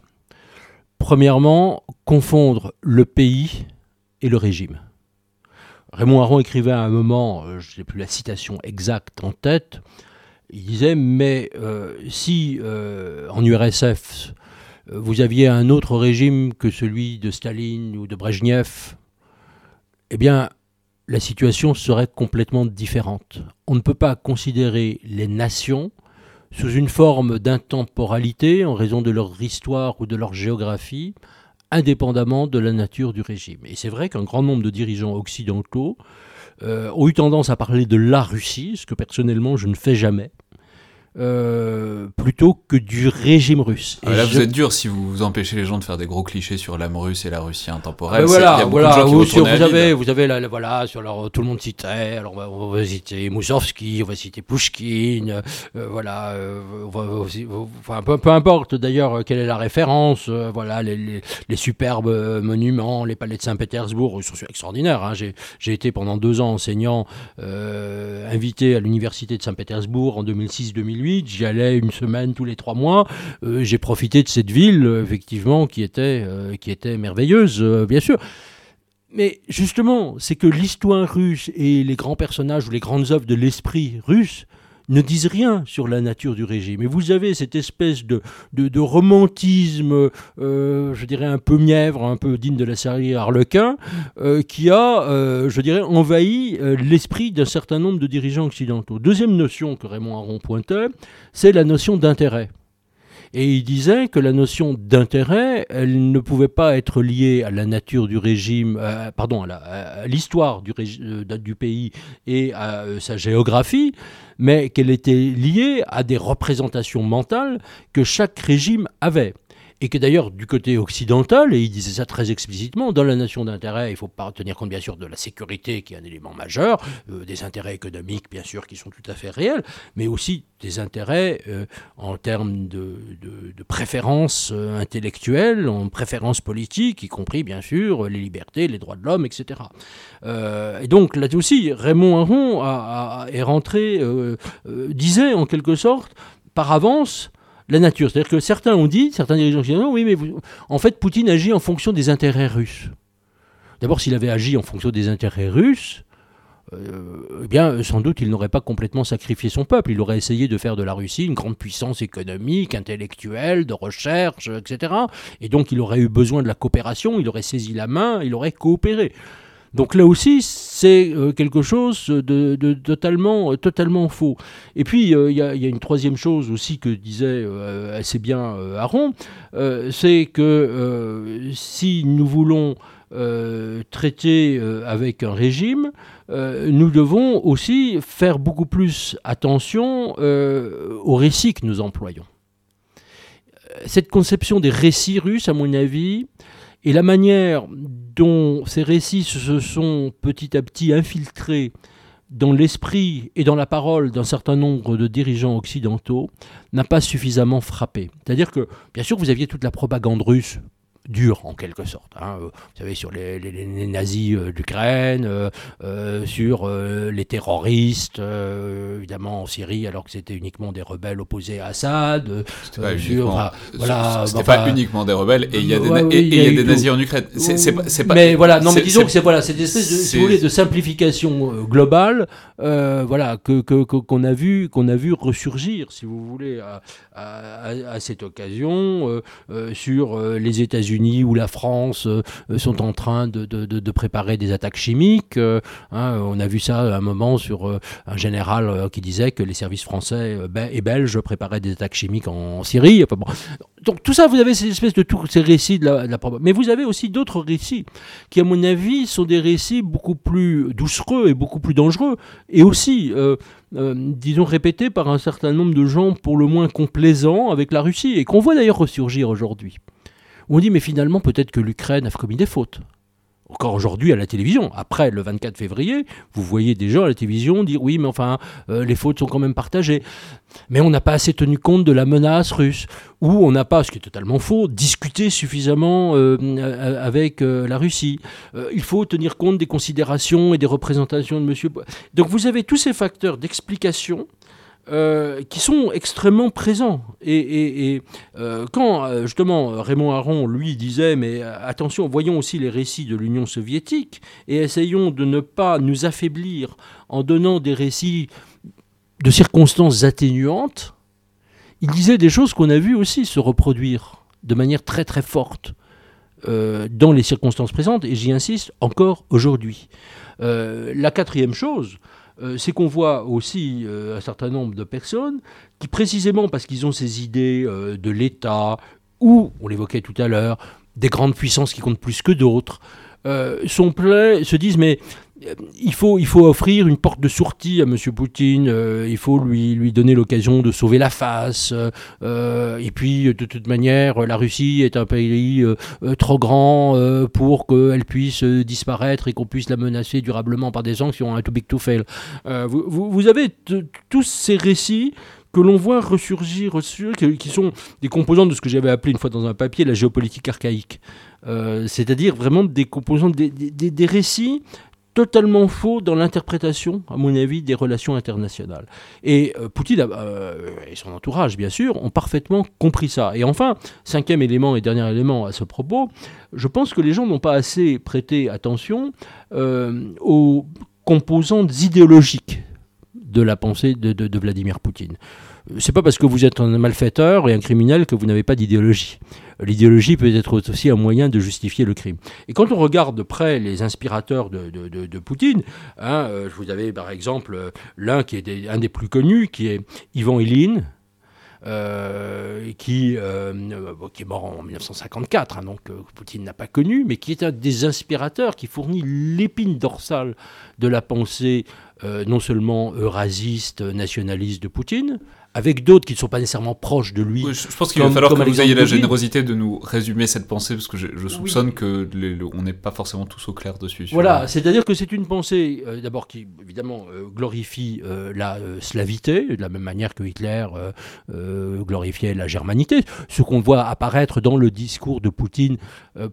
B: Premièrement, confondre le pays et le régime. Raymond Aron écrivait à un moment, euh, je n'ai plus la citation exacte en tête, il disait, mais euh, si euh, en URSF, vous aviez un autre régime que celui de Staline ou de Brejnev, eh bien, la situation serait complètement différente. On ne peut pas considérer les nations sous une forme d'intemporalité en raison de leur histoire ou de leur géographie, indépendamment de la nature du régime. Et c'est vrai qu'un grand nombre de dirigeants occidentaux euh, ont eu tendance à parler de la Russie, ce que personnellement je ne fais jamais. Euh, plutôt que du régime russe.
A: Ah, là, vous êtes dur si vous empêchez les gens de faire des gros clichés sur l'âme russe et la Russie intemporelle.
B: voilà, voilà. Vous, avez, vous avez la, voilà, sur leur, tout le monde citait. Alors, on va, citer Moussorski, on va citer Pushkin, euh, voilà. Euh, enfin, peu, peu importe d'ailleurs quelle est la référence. voilà, les, les, les, superbes monuments, les palais de Saint-Pétersbourg, sont extraordinaires. Hein. J'ai été pendant deux ans enseignant, invité à l'université de Saint-Pétersbourg en 2006-2008 J'y allais une semaine tous les trois mois. Euh, j'ai profité de cette ville, euh, effectivement, qui était, euh, qui était merveilleuse, bien sûr. mais justement, c'est que l'histoire russe et les grands personnages ou les grandes œuvres de l'esprit russe ne disent rien sur la nature du régime. Et vous avez cette espèce de, romantisme, euh, je dirais un peu mièvre, un peu digne de la série Harlequin, euh, qui a, euh, je dirais, envahi l'esprit d'un certain nombre de dirigeants occidentaux. Deuxième notion que Raymond Aron pointait, c'est la notion d'intérêt. Et il disait que la notion d'intérêt, elle ne pouvait pas être liée à la nature du régime, pardon, à l'histoire du, du, pays et à sa géographie, mais qu'elle était liée à des représentations mentales que chaque régime avait et que d'ailleurs du côté occidental, et il disait ça très explicitement, dans la nation d'intérêt, il faut pas tenir compte bien sûr de la sécurité qui est un élément majeur, euh, des intérêts économiques bien sûr qui sont tout à fait réels, mais aussi des intérêts euh, en termes de, de, préférences euh, intellectuelles, en préférences politiques, y compris bien sûr les libertés, les droits de l'homme, etc. et donc là aussi, Raymond Aron est rentré, disait en quelque sorte, par avance, la nature. C'est-à-dire que certains ont dit, certains dirigeants non, oui, mais en fait, Poutine agit en fonction des intérêts russes. D'abord, s'il avait agi en fonction des intérêts russes, euh, eh bien, sans doute, il n'aurait pas complètement sacrifié son peuple. Il aurait essayé de faire de la Russie une grande puissance économique, intellectuelle, de recherche, etc. Et donc, il aurait eu besoin de la coopération, il aurait saisi la main, il aurait coopéré. Donc là aussi, c'est euh, quelque chose de, totalement, totalement faux. Et puis, euh, il y, a une troisième chose aussi que disait euh, assez bien Aaron, c'est que si nous voulons traiter avec un régime, nous devons aussi faire beaucoup plus attention aux récits que nous employons. Cette conception des récits russes, à mon avis, et la manière dont ces récits se sont petit à petit infiltrés dans l'esprit et dans la parole d'un certain nombre de dirigeants occidentaux n'a pas suffisamment frappé. C'est-à-dire que, bien sûr, vous aviez toute la propagande russe dur en quelque sorte. Hein. Vous savez, sur les, nazis euh, d'Ukraine, euh, euh, sur les terroristes, évidemment en Syrie, alors que c'était uniquement des rebelles opposés à Assad.
A: C'était pas, uniquement, voilà, pas uniquement des rebelles, et il y a des, des nazis en Ukraine.
B: C'est, pas, mais voilà, non, mais disons que c'est voilà, cette espèce de, si vous voulez, de simplification globale, voilà, que, qu'on a vu, qu'on a vu ressurgir, si vous voulez, à, à cette occasion, sur les États-Unis Ou la France euh, sont en train de, de, préparer des attaques chimiques. Euh, hein, on a vu ça à un moment sur euh, un général qui disait que les services français et belges préparaient des attaques chimiques en, Syrie. bon. Donc tout ça, vous avez ces espèces de tous ces récits de la, Mais vous avez aussi d'autres récits qui, à mon avis, sont des récits beaucoup plus doucereux et beaucoup plus dangereux. Et aussi, disons, répétés par un certain nombre de gens pour le moins complaisants avec la Russie et qu'on voit d'ailleurs ressurgir aujourd'hui on dit mais finalement peut-être que l'Ukraine a commis des fautes. Encore aujourd'hui à la télévision, après le 24 février, vous voyez des gens à la télévision dire oui mais enfin euh, les fautes sont quand même partagées. Mais on n'a pas assez tenu compte de la menace russe, ou on n'a pas, ce qui est totalement faux, discuté suffisamment euh, avec euh, la Russie. il faut tenir compte des considérations et des représentations de monsieur. Donc vous avez tous ces facteurs d'explication euh, qui sont extrêmement présents. Et, euh, quand euh, justement Raymond Aron, lui, disait, mais attention, voyons aussi les récits de l'Union soviétique et essayons de ne pas nous affaiblir en donnant des récits de circonstances atténuantes, il disait des choses qu'on a vues aussi se reproduire de manière très très forte dans les circonstances présentes, et j'y insiste encore aujourd'hui. la quatrième chose, euh, c'est qu'on voit aussi euh, un certain nombre de personnes qui, précisément parce qu'ils ont ces idées euh, de l'État, ou, on l'évoquait tout à l'heure, des grandes puissances qui comptent plus que d'autres, sont pleins, se disent mais il faut, il faut offrir une porte de sortie à M. Poutine, euh, il faut lui, lui donner l'occasion de sauver la face. Euh, et puis, de toute manière, la Russie est un pays euh, trop grand pour qu'elle puisse disparaître et qu'on puisse la menacer durablement par des sanctions, un too big to fail. Vous, vous, avez tous ces récits que l'on voit ressurgir, qui sont des composants de ce que j'avais appelé une fois dans un papier la géopolitique archaïque. C'est-à-dire vraiment des composants, des, des, des récits totalement faux dans l'interprétation, à mon avis, des relations internationales. Et euh, Poutine et son entourage, bien sûr, ont parfaitement compris ça. Et enfin, cinquième élément et dernier élément à ce propos, je pense que les gens n'ont pas assez prêté attention aux composantes idéologiques de la pensée de, Vladimir Poutine. C'est pas parce que vous êtes un malfaiteur et un criminel que vous n'avez pas d'idéologie. L'idéologie peut être aussi un moyen de justifier le crime. Et quand on regarde de près les inspirateurs de, Poutine, hein, euh, vous avez par exemple l'un qui est un des plus connus, qui est Ivan Ilin, euh, qui, euh, est mort en 1954, hein, donc Poutine n'a pas connu, mais qui est un des inspirateurs, qui fournit l'épine dorsale de la pensée non seulement eurasiste, nationaliste de Poutine, avec d'autres qui ne sont pas nécessairement proches de lui.
A: je pense qu'il va falloir que vous ayez la générosité de nous résumer cette pensée, parce que je, soupçonne que on n'est pas forcément tous au clair dessus.
B: Voilà, c'est-à-dire que c'est une pensée, euh, d'abord, qui évidemment euh, glorifie euh, la slavité, de la même manière que Hitler glorifiait la germanité, ce qu'on voit apparaître dans le discours de Poutine,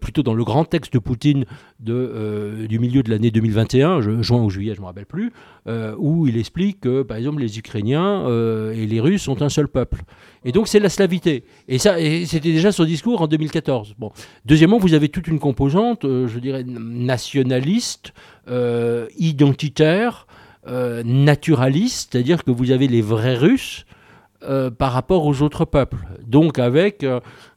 B: plutôt dans le grand texte de Poutine de, du milieu de l'année 2021, juin ou juillet, je ne me rappelle plus, où il explique que, par exemple, les Ukrainiens et les Russes sont un seul peuple. Et donc c'est la slavité. Et ça, c'était déjà son discours en 2014. Bon. Deuxièmement, vous avez toute une composante, euh, je dirais, nationaliste, euh, identitaire, euh, naturaliste, c'est-à-dire que vous avez les vrais Russes par rapport aux autres peuples. Donc avec,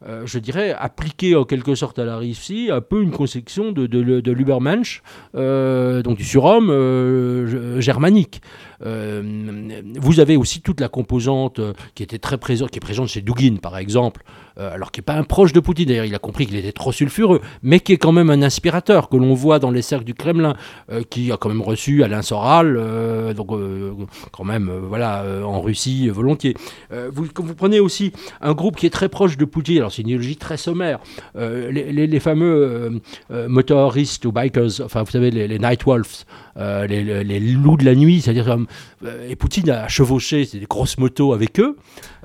B: je dirais, appliqué en quelque sorte à la Russie, un peu une conception de, l'Ubermensch, donc du surhomme germanique. Euh, vous avez aussi toute la composante euh, qui était très présente, qui est présente chez Dugin par exemple, euh, alors qui n'est pas un proche de Poutine, d'ailleurs il a compris qu'il était trop sulfureux, mais qui est quand même un inspirateur que l'on voit dans les cercles du Kremlin, qui a quand même reçu Alain Soral, donc quand même voilà en Russie volontiers. vous, vous prenez aussi un groupe qui est très proche de Poutine, alors c'est une idéologie très sommaire, les, fameux motoristes ou bikers, enfin vous savez les, Night Wolves, les, les, loups de la nuit, c'est-à-dire euh, et Poutine a chevauché des grosses motos avec eux.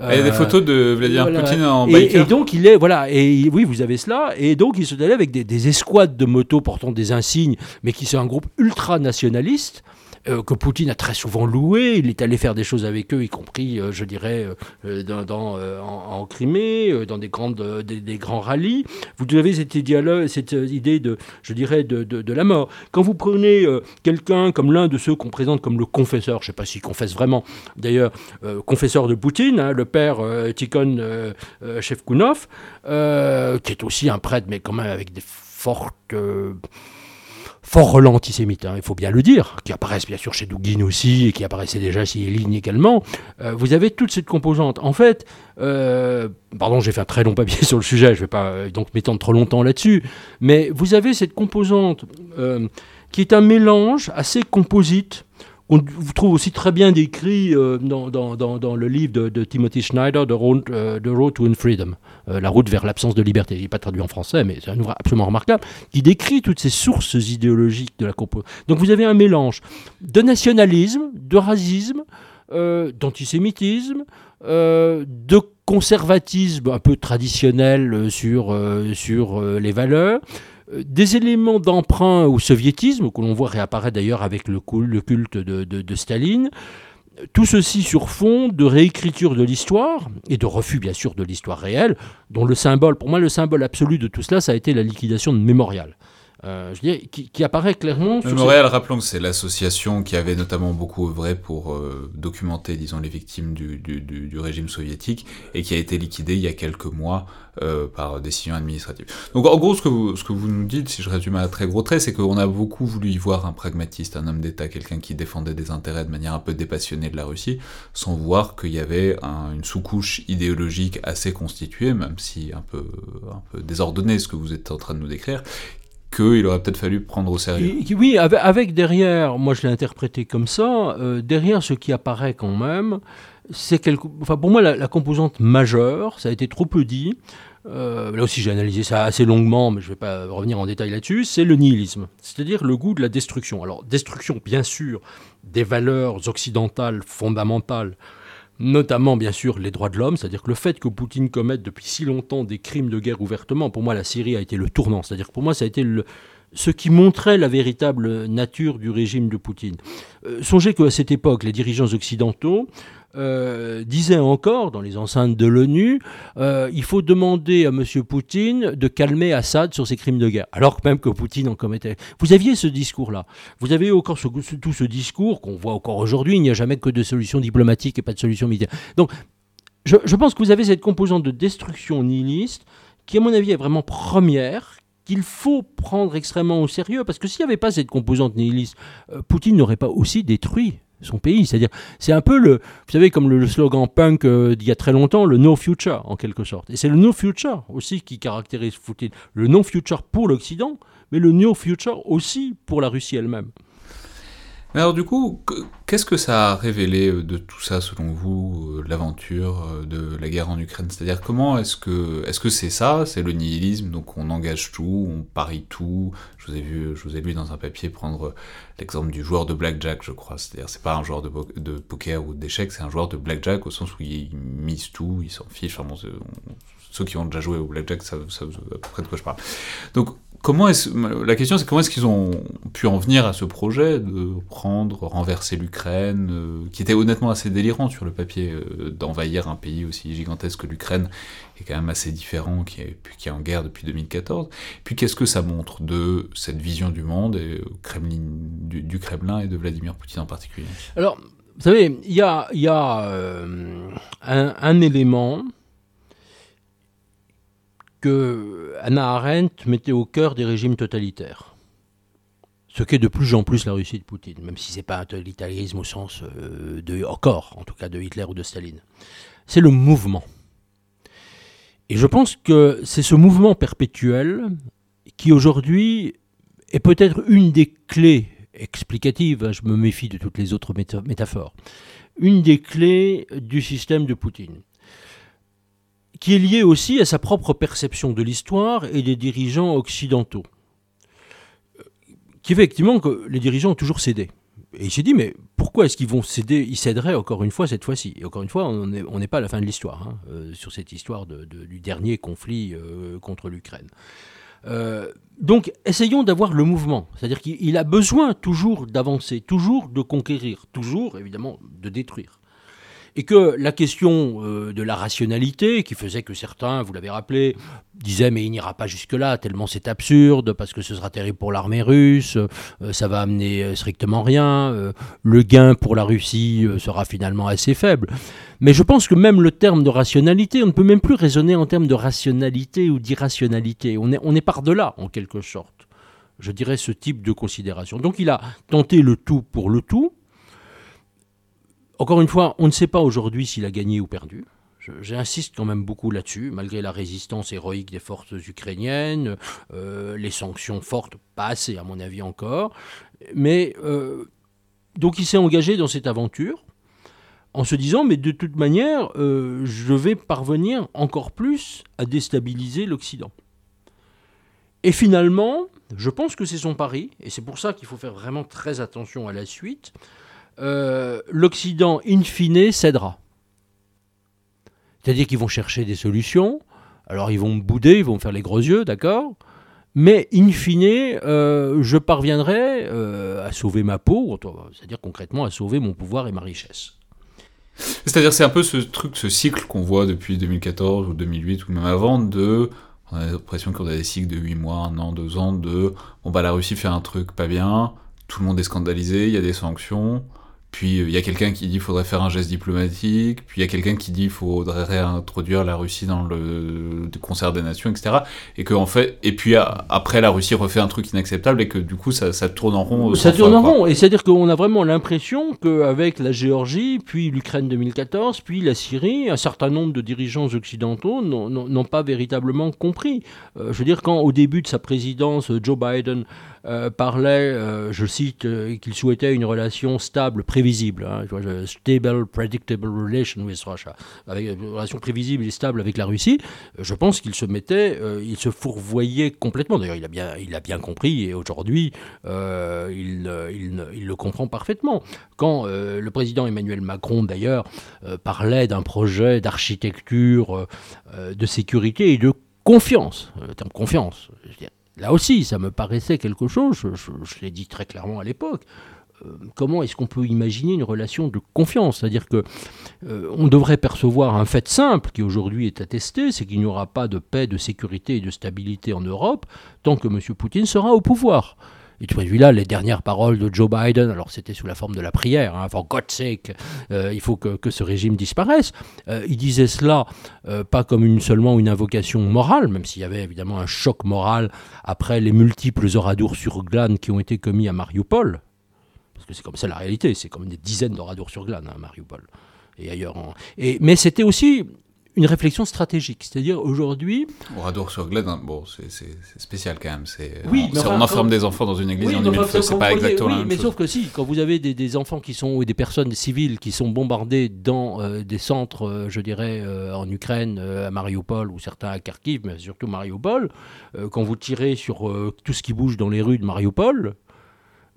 A: il y a des photos de Vladimir Poutine en
B: biker. Et, donc il est voilà et oui vous avez cela et donc il se allait avec des, des, escouades de motos portant des insignes mais qui sont un groupe ultra nationaliste euh, que Poutine a très souvent loué. Il est allé faire des choses avec eux, y compris, euh, je dirais, euh, dans, en, Crimée, dans des, des, grands rallyes. Vous avez cette, cette idée de, je dirais, de, de, la mort. Quand vous prenez quelqu'un comme l'un de ceux qu'on présente comme le confesseur, je ne sais pas s'il confesse vraiment, d'ailleurs, confesseur de Poutine, hein, le père Tikhon Shevkunov, qui est aussi un prêtre, mais quand même avec des fortes fort antisémites, hein, il faut bien le dire, qui apparaissent bien sûr chez Dugin aussi, et qui apparaissaient déjà chez Eline également, euh, vous avez toute cette composante. En fait, euh, pardon, j'ai fait un très long papier sur le sujet, je ne vais pas euh, donc m'étendre trop longtemps là-dessus, mais vous avez cette composante qui est un mélange assez composite on vous trouve aussi très bien décrit euh, dans, le livre de, Timothy Schneider, The Road, euh, Road to Freedom, euh, La route vers l'absence de liberté. Il n'est pas traduit en français, mais c'est un ouvrage absolument remarquable, qui décrit toutes ces sources idéologiques de la composition. Donc vous avez un mélange de nationalisme, de racisme, d'antisémitisme, de conservatisme un peu traditionnel sur, sur les valeurs, des éléments d'emprunt au soviétisme, que l'on voit réapparaître d'ailleurs avec le, culte de, Staline, tout ceci sur fond de réécriture de l'histoire et de refus bien sûr de l'histoire réelle, dont le symbole, pour moi le symbole absolu de tout cela, ça a été la liquidation de Mémorial. Euh, je dirais, qui, apparaît clairement.
A: Mémorial, rappelons que c'est l'association qui avait notamment beaucoup œuvré pour euh, documenter, disons, les victimes du, du, du, régime soviétique et qui a été liquidée il y a quelques mois euh, par décision administrative. Donc en gros, ce que, vous, ce que vous nous dites, si je résume à très gros traits, c'est qu'on a beaucoup voulu y voir un pragmatiste, un homme d'État, quelqu'un qui défendait des intérêts de manière un peu dépassionnée de la Russie, sans voir qu'il y avait une sous-couche idéologique assez constituée, même si un peu, un peu désordonnée, ce que vous êtes en train de nous décrire, qu'il aurait peut-être fallu prendre au sérieux.
B: oui, avec, derrière, moi je l'ai interprété comme ça, euh, derrière ce qui apparaît quand même, c'est quelque, enfin pour moi la, composante majeure, ça a été trop peu dit, euh, là aussi j'ai analysé ça assez longuement, mais je ne vais pas revenir en détail là-dessus, c'est le nihilisme, c'est-à-dire le goût de la destruction. Alors destruction bien sûr des valeurs occidentales fondamentales, notamment bien sûr les droits de l'homme, c'est-à-dire que le fait que Poutine commette depuis si longtemps des crimes de guerre ouvertement, pour moi la Syrie a été le tournant, c'est-à-dire que pour moi ça a été le, ce qui montrait la véritable nature du régime de Poutine. Euh, songez qu'à cette époque, les dirigeants occidentaux euh, disaient encore dans les enceintes de l'ONU, euh, il faut demander à M. Poutine de calmer Assad sur ses crimes de guerre, alors même que Poutine en commettait. Vous aviez ce discours-là. Vous avez encore tout ce discours qu'on voit encore aujourd'hui, il n'y a jamais que de solutions diplomatiques et pas de solutions militaires. Donc, je pense que vous avez cette composante de destruction nihiliste qui, à mon avis, est vraiment première, qu'il faut prendre extrêmement au sérieux, parce que s'il n'y avait pas cette composante nihiliste, euh, Poutine n'aurait pas aussi détruit son pays. C'est-à-dire, c'est un peu le, vous savez, comme le, slogan punk euh, d'il y a très longtemps, le no future, en quelque sorte. Et c'est le no future aussi qui caractérise Poutine. Le no future pour l'Occident, mais le no future aussi pour la Russie elle-même.
A: Mais alors du coup, qu'est-ce que ça a révélé euh, de tout ça selon vous, euh, l'aventure euh, de la guerre en Ukraine? C'est-à-dire comment est-ce que est-ce que c'est ça, c'est le nihilisme, donc on engage tout, on parie tout. Je vous ai vu, je vous ai lu dans un papier prendre l'exemple du joueur de blackjack, je crois. C'est-à-dire c'est pas un joueur de, de poker ou d'échecs, c'est un joueur de blackjack au sens où il mise tout, il s'en fiche. Ceux qui ont déjà joué au blackjack savent, savent à peu près de quoi je parle. Donc comment est la question c'est comment est-ce qu'ils ont pu en venir à ce projet de prendre, renverser l'Ukraine, euh, qui était honnêtement assez délirant sur le papier, euh, d'envahir un pays aussi gigantesque que l'Ukraine, qui est quand même assez différent, qui est, qui est en guerre depuis 2014. Puis qu'est-ce que ça montre de cette vision du monde, et, euh, du, Kremlin et de Vladimir Poutine en particulier?
B: Alors, vous savez, il y a, y a un élément que Anna Arendt mettait au cœur des régimes totalitaires. Ce qu'est de plus en plus la Russie de Poutine, même si ce n'est pas un totalitarisme au sens euh, de encore, en tout cas de Hitler ou de Staline. C'est le mouvement. Et je pense que c'est ce mouvement perpétuel qui aujourd'hui est peut-être une des clés explicatives, hein, je me méfie de toutes les autres métaphores, une des clés du système de Poutine qui est lié aussi à sa propre perception de l'histoire et des dirigeants occidentaux. Qui fait effectivement que les dirigeants ont toujours cédé. Et il s'est dit, mais pourquoi est-ce qu'ils vont céder Ils céderaient encore une fois cette fois-ci? Et encore une fois, on n'est pas à la fin de l'histoire, hein, euh, sur cette histoire du dernier conflit euh, contre l'Ukraine. Euh, donc, essayons d'avoir le mouvement. C'est-à-dire qu'il a besoin toujours d'avancer, toujours de conquérir, toujours, évidemment, de détruire et que la question euh, de la rationalité, qui faisait que certains, vous l'avez rappelé, disaient mais il n'ira pas jusque-là, tellement c'est absurde, parce que ce sera terrible pour l'armée russe, euh, ça va amener euh, strictement rien, le gain pour la Russie sera finalement assez faible. Mais je pense que même le terme de rationalité, on ne peut même plus raisonner en termes de rationalité ou d'irrationalité. On est, on est par-delà, en quelque sorte je dirais, ce type de considération. Donc il a tenté le tout pour le tout, encore une fois, on ne sait pas aujourd'hui s'il a gagné ou perdu. J'insiste quand même beaucoup là-dessus, malgré la résistance héroïque des forces ukrainiennes, euh, les sanctions fortes, pas assez à mon avis encore. Mais euh, donc il s'est engagé dans cette aventure en se disant, mais de toute manière, euh, je vais parvenir encore plus à déstabiliser l'Occident. Et finalement, je pense que c'est son pari, et c'est pour ça qu'il faut faire vraiment très attention à la suite. Euh, l'Occident, in fine, cédera. C'est-à-dire qu'ils vont chercher des solutions. Alors ils vont me bouder, ils vont me faire les gros yeux, d'accord mais in fine, euh, je parviendrai euh, à sauver ma peau, c'est-à-dire concrètement à sauver mon pouvoir et ma richesse.
A: C'est-à-dire c'est un peu ce truc, ce cycle qu'on voit depuis 2014 ou 2008 ou même avant de... On a l'impression qu'on a des cycles de 8 mois, 1 an, 2 ans de... Bon bah la Russie fait un truc pas bien, tout le monde est scandalisé, il y a des sanctions, puis euh, il y a quelqu'un qui dit qu'il faudrait faire un geste diplomatique, puis il y a quelqu'un qui dit qu'il faudrait réintroduire la Russie dans le, concert des nations, etc. Et que en fait, et puis après la Russie refait un truc inacceptable et que du coup ça, tourne en rond.
B: Ça tourne en rond, et c'est-à-dire qu'on a vraiment l'impression qu'avec la Géorgie, puis l'Ukraine 2014, puis la Syrie, un certain nombre de dirigeants occidentaux n'ont pas véritablement compris. Euh, je veux dire, quand au début de sa présidence, Joe Biden euh, parlait, euh, je cite, euh, qu'il souhaitait une relation stable, prévisible, hein, stable, predictable relation with Russia, avec une relation prévisible et stable avec la Russie, je pense qu'il se mettait, il se fourvoyait complètement. D'ailleurs, il a bien, il a bien compris et aujourd'hui, il, il, il, le comprend parfaitement. Quand le président Emmanuel Macron, d'ailleurs, parlait d'un projet d'architecture de sécurité et de confiance, le terme confiance, Là aussi, ça me paraissait quelque chose, je, l'ai dit très clairement à l'époque, euh, comment est-ce qu'on peut imaginer une relation de confiance? C'est-à-dire que euh, on devrait percevoir un fait simple qui aujourd'hui est attesté, c'est qu'il n'y aura pas de paix, de sécurité et de stabilité en Europe tant que M. Poutine sera au pouvoir. Et tu vu là, les dernières paroles de Joe Biden, alors c'était sous la forme de la prière, hein, for God's sake, euh, il faut que, ce régime disparaisse. Euh, il disait cela euh, pas comme une, seulement une invocation morale, même s'il y avait évidemment un choc moral après les multiples oradours sur glane qui ont été commis à Mariupol. Que c'est comme ça la réalité, c'est comme des dizaines d'oradours sur glane hein, à Mariupol et ailleurs. Et, mais c'était aussi une réflexion stratégique. C'est-à-dire aujourd'hui.
A: Oradour sur Glade, hein, bon, c'est spécial quand même. C'est, oui, on, on enferme des enfants dans une église en une c'est pas exactement
B: oui,
A: la même
B: mais sauf que si, quand vous avez des, enfants qui sont, ou des personnes civiles qui sont bombardées dans euh, des centres, euh, je dirais, euh, en Ukraine, à Mariupol, ou certains à Kharkiv, mais surtout Mariupol, quand vous tirez sur tout ce qui bouge dans les rues de Mariupol,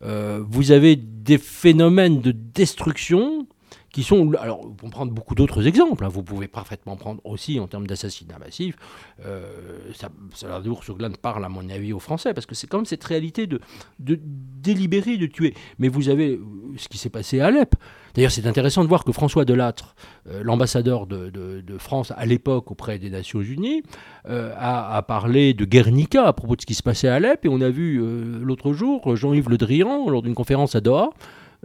B: vous avez des phénomènes de destruction qui sont. Alors, on peut prendre beaucoup d'autres exemples. Hein. Vous pouvez parfaitement prendre aussi en termes d'assassinat massif. Euh, ça, ça sur Glane parle, à mon avis, aux Français, parce que c'est quand même cette réalité de, délibérer, de tuer. Mais vous avez euh, ce qui s'est passé à Alep. D'ailleurs, c'est intéressant de voir que François Delattre, euh, l'ambassadeur de, France à l'époque auprès des Nations Unies, euh, a, a, parlé de Guernica à propos de ce qui se passait à Alep. Et on a vu l'autre jour Jean-Yves Le Drian, lors d'une conférence à Doha,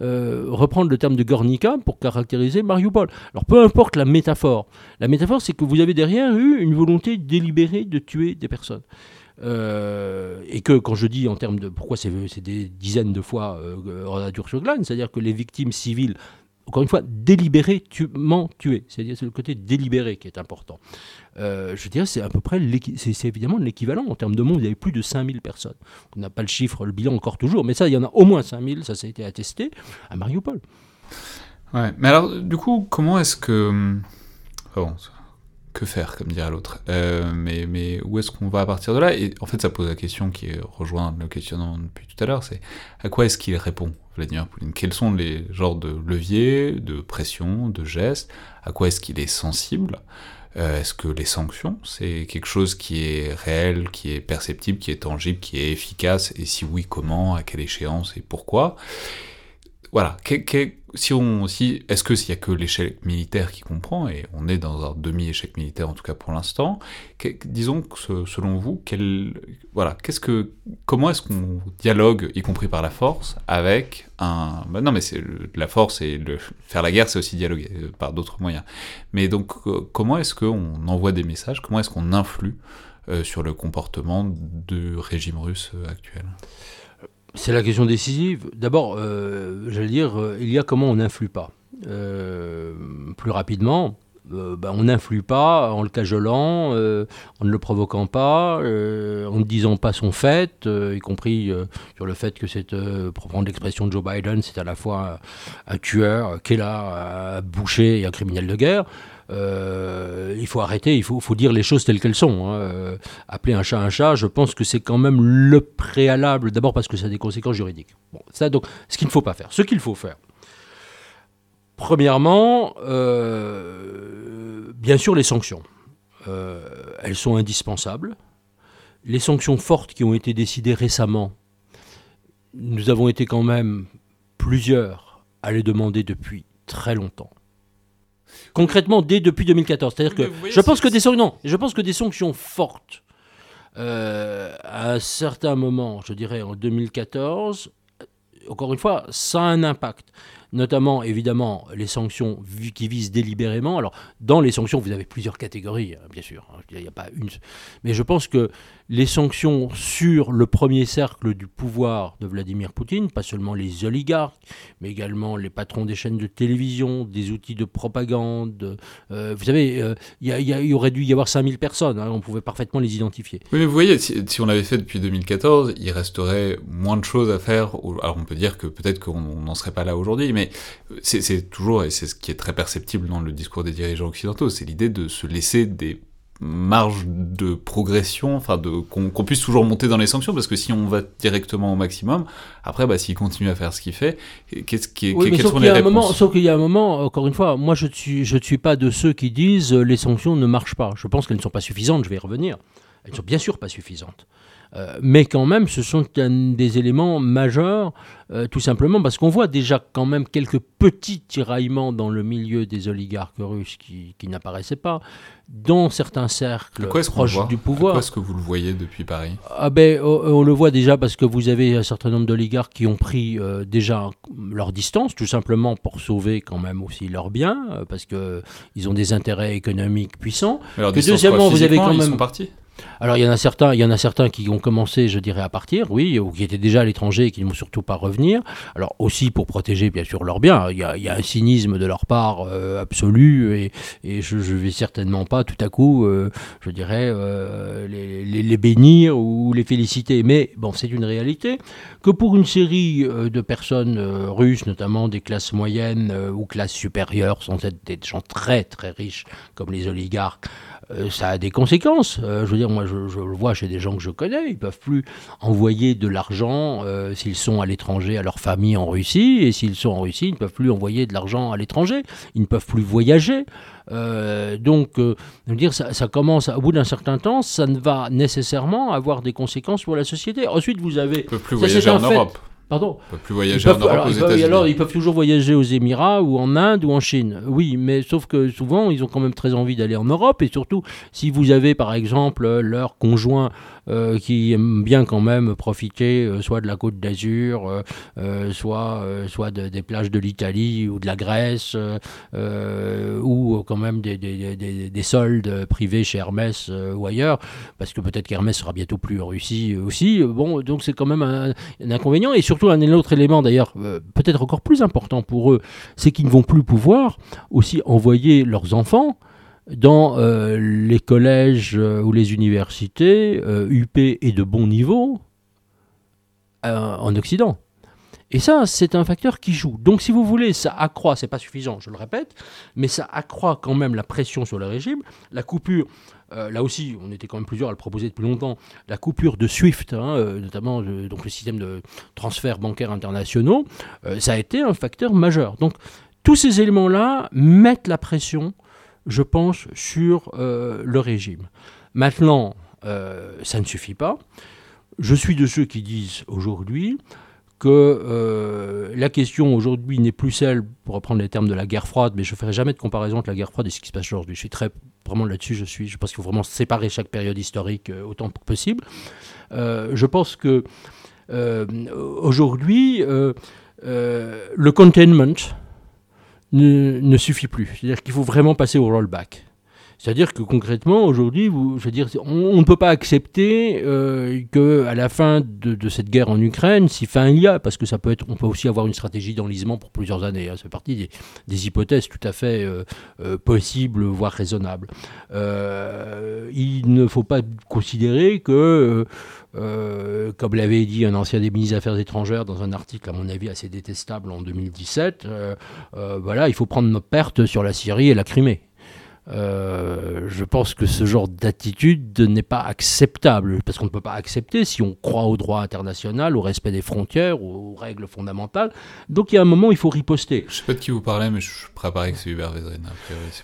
B: euh, reprendre le terme de Gornica pour caractériser Mariupol. Alors peu importe la métaphore, la métaphore c'est que vous avez derrière eu une volonté délibérée de tuer des personnes. Euh, et que quand je dis en termes de pourquoi c'est des dizaines de fois euh, sur glane, c'est-à-dire que les victimes civiles encore une fois, délibérément tué. C'est-à-dire c'est le côté délibéré qui est important. Euh, je dirais c'est à peu près, c'est évidemment l'équivalent en termes de monde. Il y avait plus de 5000 personnes. On n'a pas le chiffre, le bilan encore toujours, mais ça, il y en a au moins 5000, ça, ça a été attesté à Mariupol.
A: Ouais, mais alors, du coup, comment est-ce que. Bon, que faire, comme dirait l'autre. Euh, mais, mais où est-ce qu'on va à partir de là? Et en fait, ça pose la question qui rejoint le questionnement depuis tout à l'heure, c'est à quoi est-ce qu'il répond, Vladimir Poutine? Quels sont les genres de leviers, de pression, de gestes? À quoi est-ce qu'il est sensible? Euh, Est-ce que les sanctions, c'est quelque chose qui est réel, qui est perceptible, qui est tangible, qui est efficace? Et si oui, comment? À quelle échéance? Et pourquoi? Voilà, si on, si, est-ce que s'il n'y a que l'échec militaire qui comprend, et on est dans un demi-échec militaire en tout cas pour l'instant, disons que selon vous, quel, voilà, qu'est-ce que, comment est-ce qu'on dialogue, y compris par la force, avec un, bah non mais c'est la force et faire la guerre, c'est aussi dialoguer euh, par d'autres moyens. Mais donc euh, comment est-ce qu'on envoie des messages, comment est-ce qu'on influe euh, sur le comportement du régime russe actuel?
B: C'est la question décisive. D'abord, euh, j'allais dire, euh, il y a comment on n'influe pas. Euh, plus rapidement, ben, on n'influe pas en le cajolant, en ne le provoquant pas, en ne disant pas son fait, y compris sur le fait que c'est, pour prendre l'expression de Joe Biden, c'est à la fois un, tueur, qui est un boucher et un criminel de guerre. Euh, il faut arrêter, il faut, dire les choses telles qu'elles sont. Hein. Euh, appeler un chat un chat, je pense que c'est quand même le préalable, d'abord parce que ça a des conséquences juridiques. Bon, ça, donc, ce qu'il ne faut pas faire. Ce qu'il faut faire. Premièrement, euh, bien sûr, les sanctions. elles sont indispensables. Les sanctions fortes qui ont été décidées récemment, nous avons été quand même plusieurs à les demander depuis très longtemps concrètement dès depuis 2014. C'est-à-dire que je pense que des sanctions, je pense que des sanctions fortes euh, à un certain moment, je dirais en 2014, encore une fois, ça a un impact notamment évidemment les sanctions qui visent délibérément. Alors, dans les sanctions, vous avez plusieurs catégories, hein, bien sûr. Hein, il n'y a pas une. Mais je pense que les sanctions sur le premier cercle du pouvoir de Vladimir Poutine, pas seulement les oligarques, mais également les patrons des chaînes de télévision, des outils de propagande. Euh, vous savez, euh, il y, aurait dû y avoir 5000 personnes, hein, on pouvait parfaitement les identifier.
A: Oui, mais vous voyez, si, on l'avait fait depuis 2014, il resterait moins de choses à faire. Alors on peut dire que peut-être qu'on n'en serait pas là aujourd'hui, mais c'est toujours, et c'est ce qui est très perceptible dans le discours des dirigeants occidentaux, c'est l'idée de se laisser des marges de progression, enfin de qu'on puisse toujours monter dans les sanctions, parce que si on va directement au maximum, après, bah, s'il continue à faire ce qu'il fait, qu'est-ce qui,
B: oui, quelles sont les réponses Sauf qu'il y a un moment, encore une fois, moi je ne suis, je suis pas de ceux qui disent les sanctions ne marchent pas. Je pense qu'elles ne sont pas suffisantes, je vais y revenir. Elles ne sont bien sûr pas suffisantes. Euh, mais quand même, ce sont des éléments majeurs, euh, tout simplement parce qu'on voit déjà quand même quelques petits tiraillements dans le milieu des oligarques russes qui, n'apparaissaient pas, dans certains cercles proches du pouvoir.
A: Pourquoi est-ce que vous le voyez depuis Paris
B: ah ben, on, le voit déjà parce que vous avez un certain nombre d'oligarques qui ont pris euh, déjà leur distance, tout simplement pour sauver quand même aussi leurs biens, parce qu'ils ont des intérêts économiques puissants.
A: Alors, deuxièmement, vous avez quand même... Ils sont partis
B: alors il y en a certains, il y en a certains qui ont commencé, je dirais, à partir, oui, ou qui étaient déjà à l'étranger et qui ne vont surtout pas revenir. Alors aussi pour protéger bien sûr leurs biens. Il y a, un cynisme de leur part euh, absolu et, je ne vais certainement pas tout à coup, euh, je dirais, euh, les, bénir ou les féliciter. Mais bon, c'est une réalité que pour une série de personnes russes, notamment des classes moyennes ou classes supérieures, sans être des gens très très riches comme les oligarques, euh, ça a des conséquences. Euh, je veux dire, moi, je, le vois chez des gens que je connais, ils peuvent plus envoyer de l'argent euh, s'ils sont à l'étranger à leur famille en Russie, et s'ils sont en Russie, ils ne peuvent plus envoyer de l'argent à l'étranger, ils ne peuvent plus voyager. donc, je veux dire, ça, ça commence, au bout d'un certain temps, ça ne va nécessairement avoir des conséquences pour la société. Ensuite, vous avez...
A: ne plus voyager en Europe.
B: Pardon
A: Ils peuvent plus voyager en Europe, aux États-Unis.
B: Alors, ils peuvent toujours voyager aux Émirats ou en Inde ou en Chine. Oui, mais sauf que souvent, ils ont quand même très envie d'aller en Europe. Et surtout, si vous avez, par exemple, leur conjoint euh, qui aiment bien quand même profiter euh, soit de la côte d'Azur, euh, soit, soit des plages de l'Italie ou de la Grèce, ou quand même des, des, des, des, soldes privés chez Hermès ou ailleurs, parce que peut-être qu'Hermès sera bientôt plus en Russie aussi. Bon, donc c'est quand même un, inconvénient. Et surtout, un autre élément d'ailleurs, peut-être encore plus important pour eux, c'est qu'ils ne vont plus pouvoir aussi envoyer leurs enfants dans euh, les collèges euh, ou les universités, UP euh, et de bon niveau, en Occident. Et ça, c'est un facteur qui joue. Donc, si vous voulez, ça accroît, c'est pas suffisant, je le répète, mais ça accroît quand même la pression sur le régime. La coupure, là aussi, on était quand même plusieurs à le proposer depuis longtemps, la coupure de SWIFT, hein, notamment donc le système de transferts bancaires internationaux, ça a été un facteur majeur. Donc, tous ces éléments-là mettent la pression je pense, sur euh, le régime. Maintenant, euh, ça ne suffit pas. Je suis de ceux qui disent aujourd'hui que euh, la question aujourd'hui n'est plus celle, pour reprendre les termes de la guerre froide, mais je ne ferai jamais de comparaison entre la guerre froide et ce qui se passe aujourd'hui. Je suis très, vraiment là-dessus, je suis, je pense qu'il faut vraiment séparer chaque période historique autant que possible. je pense que aujourd'hui, le containment, ne, suffit plus. C'est-à-dire qu'il faut vraiment passer au rollback. C'est-à-dire que concrètement, aujourd'hui, on, ne peut pas accepter euh, que la fin de, cette guerre en Ukraine, si fin il y a, parce que ça peut être, on peut aussi avoir une stratégie d'enlisement pour plusieurs années. Hein, c'est partie des, hypothèses tout à fait euh, euh, possibles, voire raisonnables. il ne faut pas considérer que euh, comme l'avait dit un ancien des ministres des Affaires étrangères dans un article, à mon avis, assez détestable en 2017, euh, euh, voilà, il faut prendre nos pertes sur la Syrie et la Crimée. Je pense que ce genre d'attitude n'est pas acceptable, parce qu'on ne peut pas accepter si on croit au droit international, au respect des frontières, aux règles fondamentales. Donc il y a un moment, il faut riposter.
A: Je ne sais pas de qui vous parlez, mais je préparais que c'est Hubert Vézrin.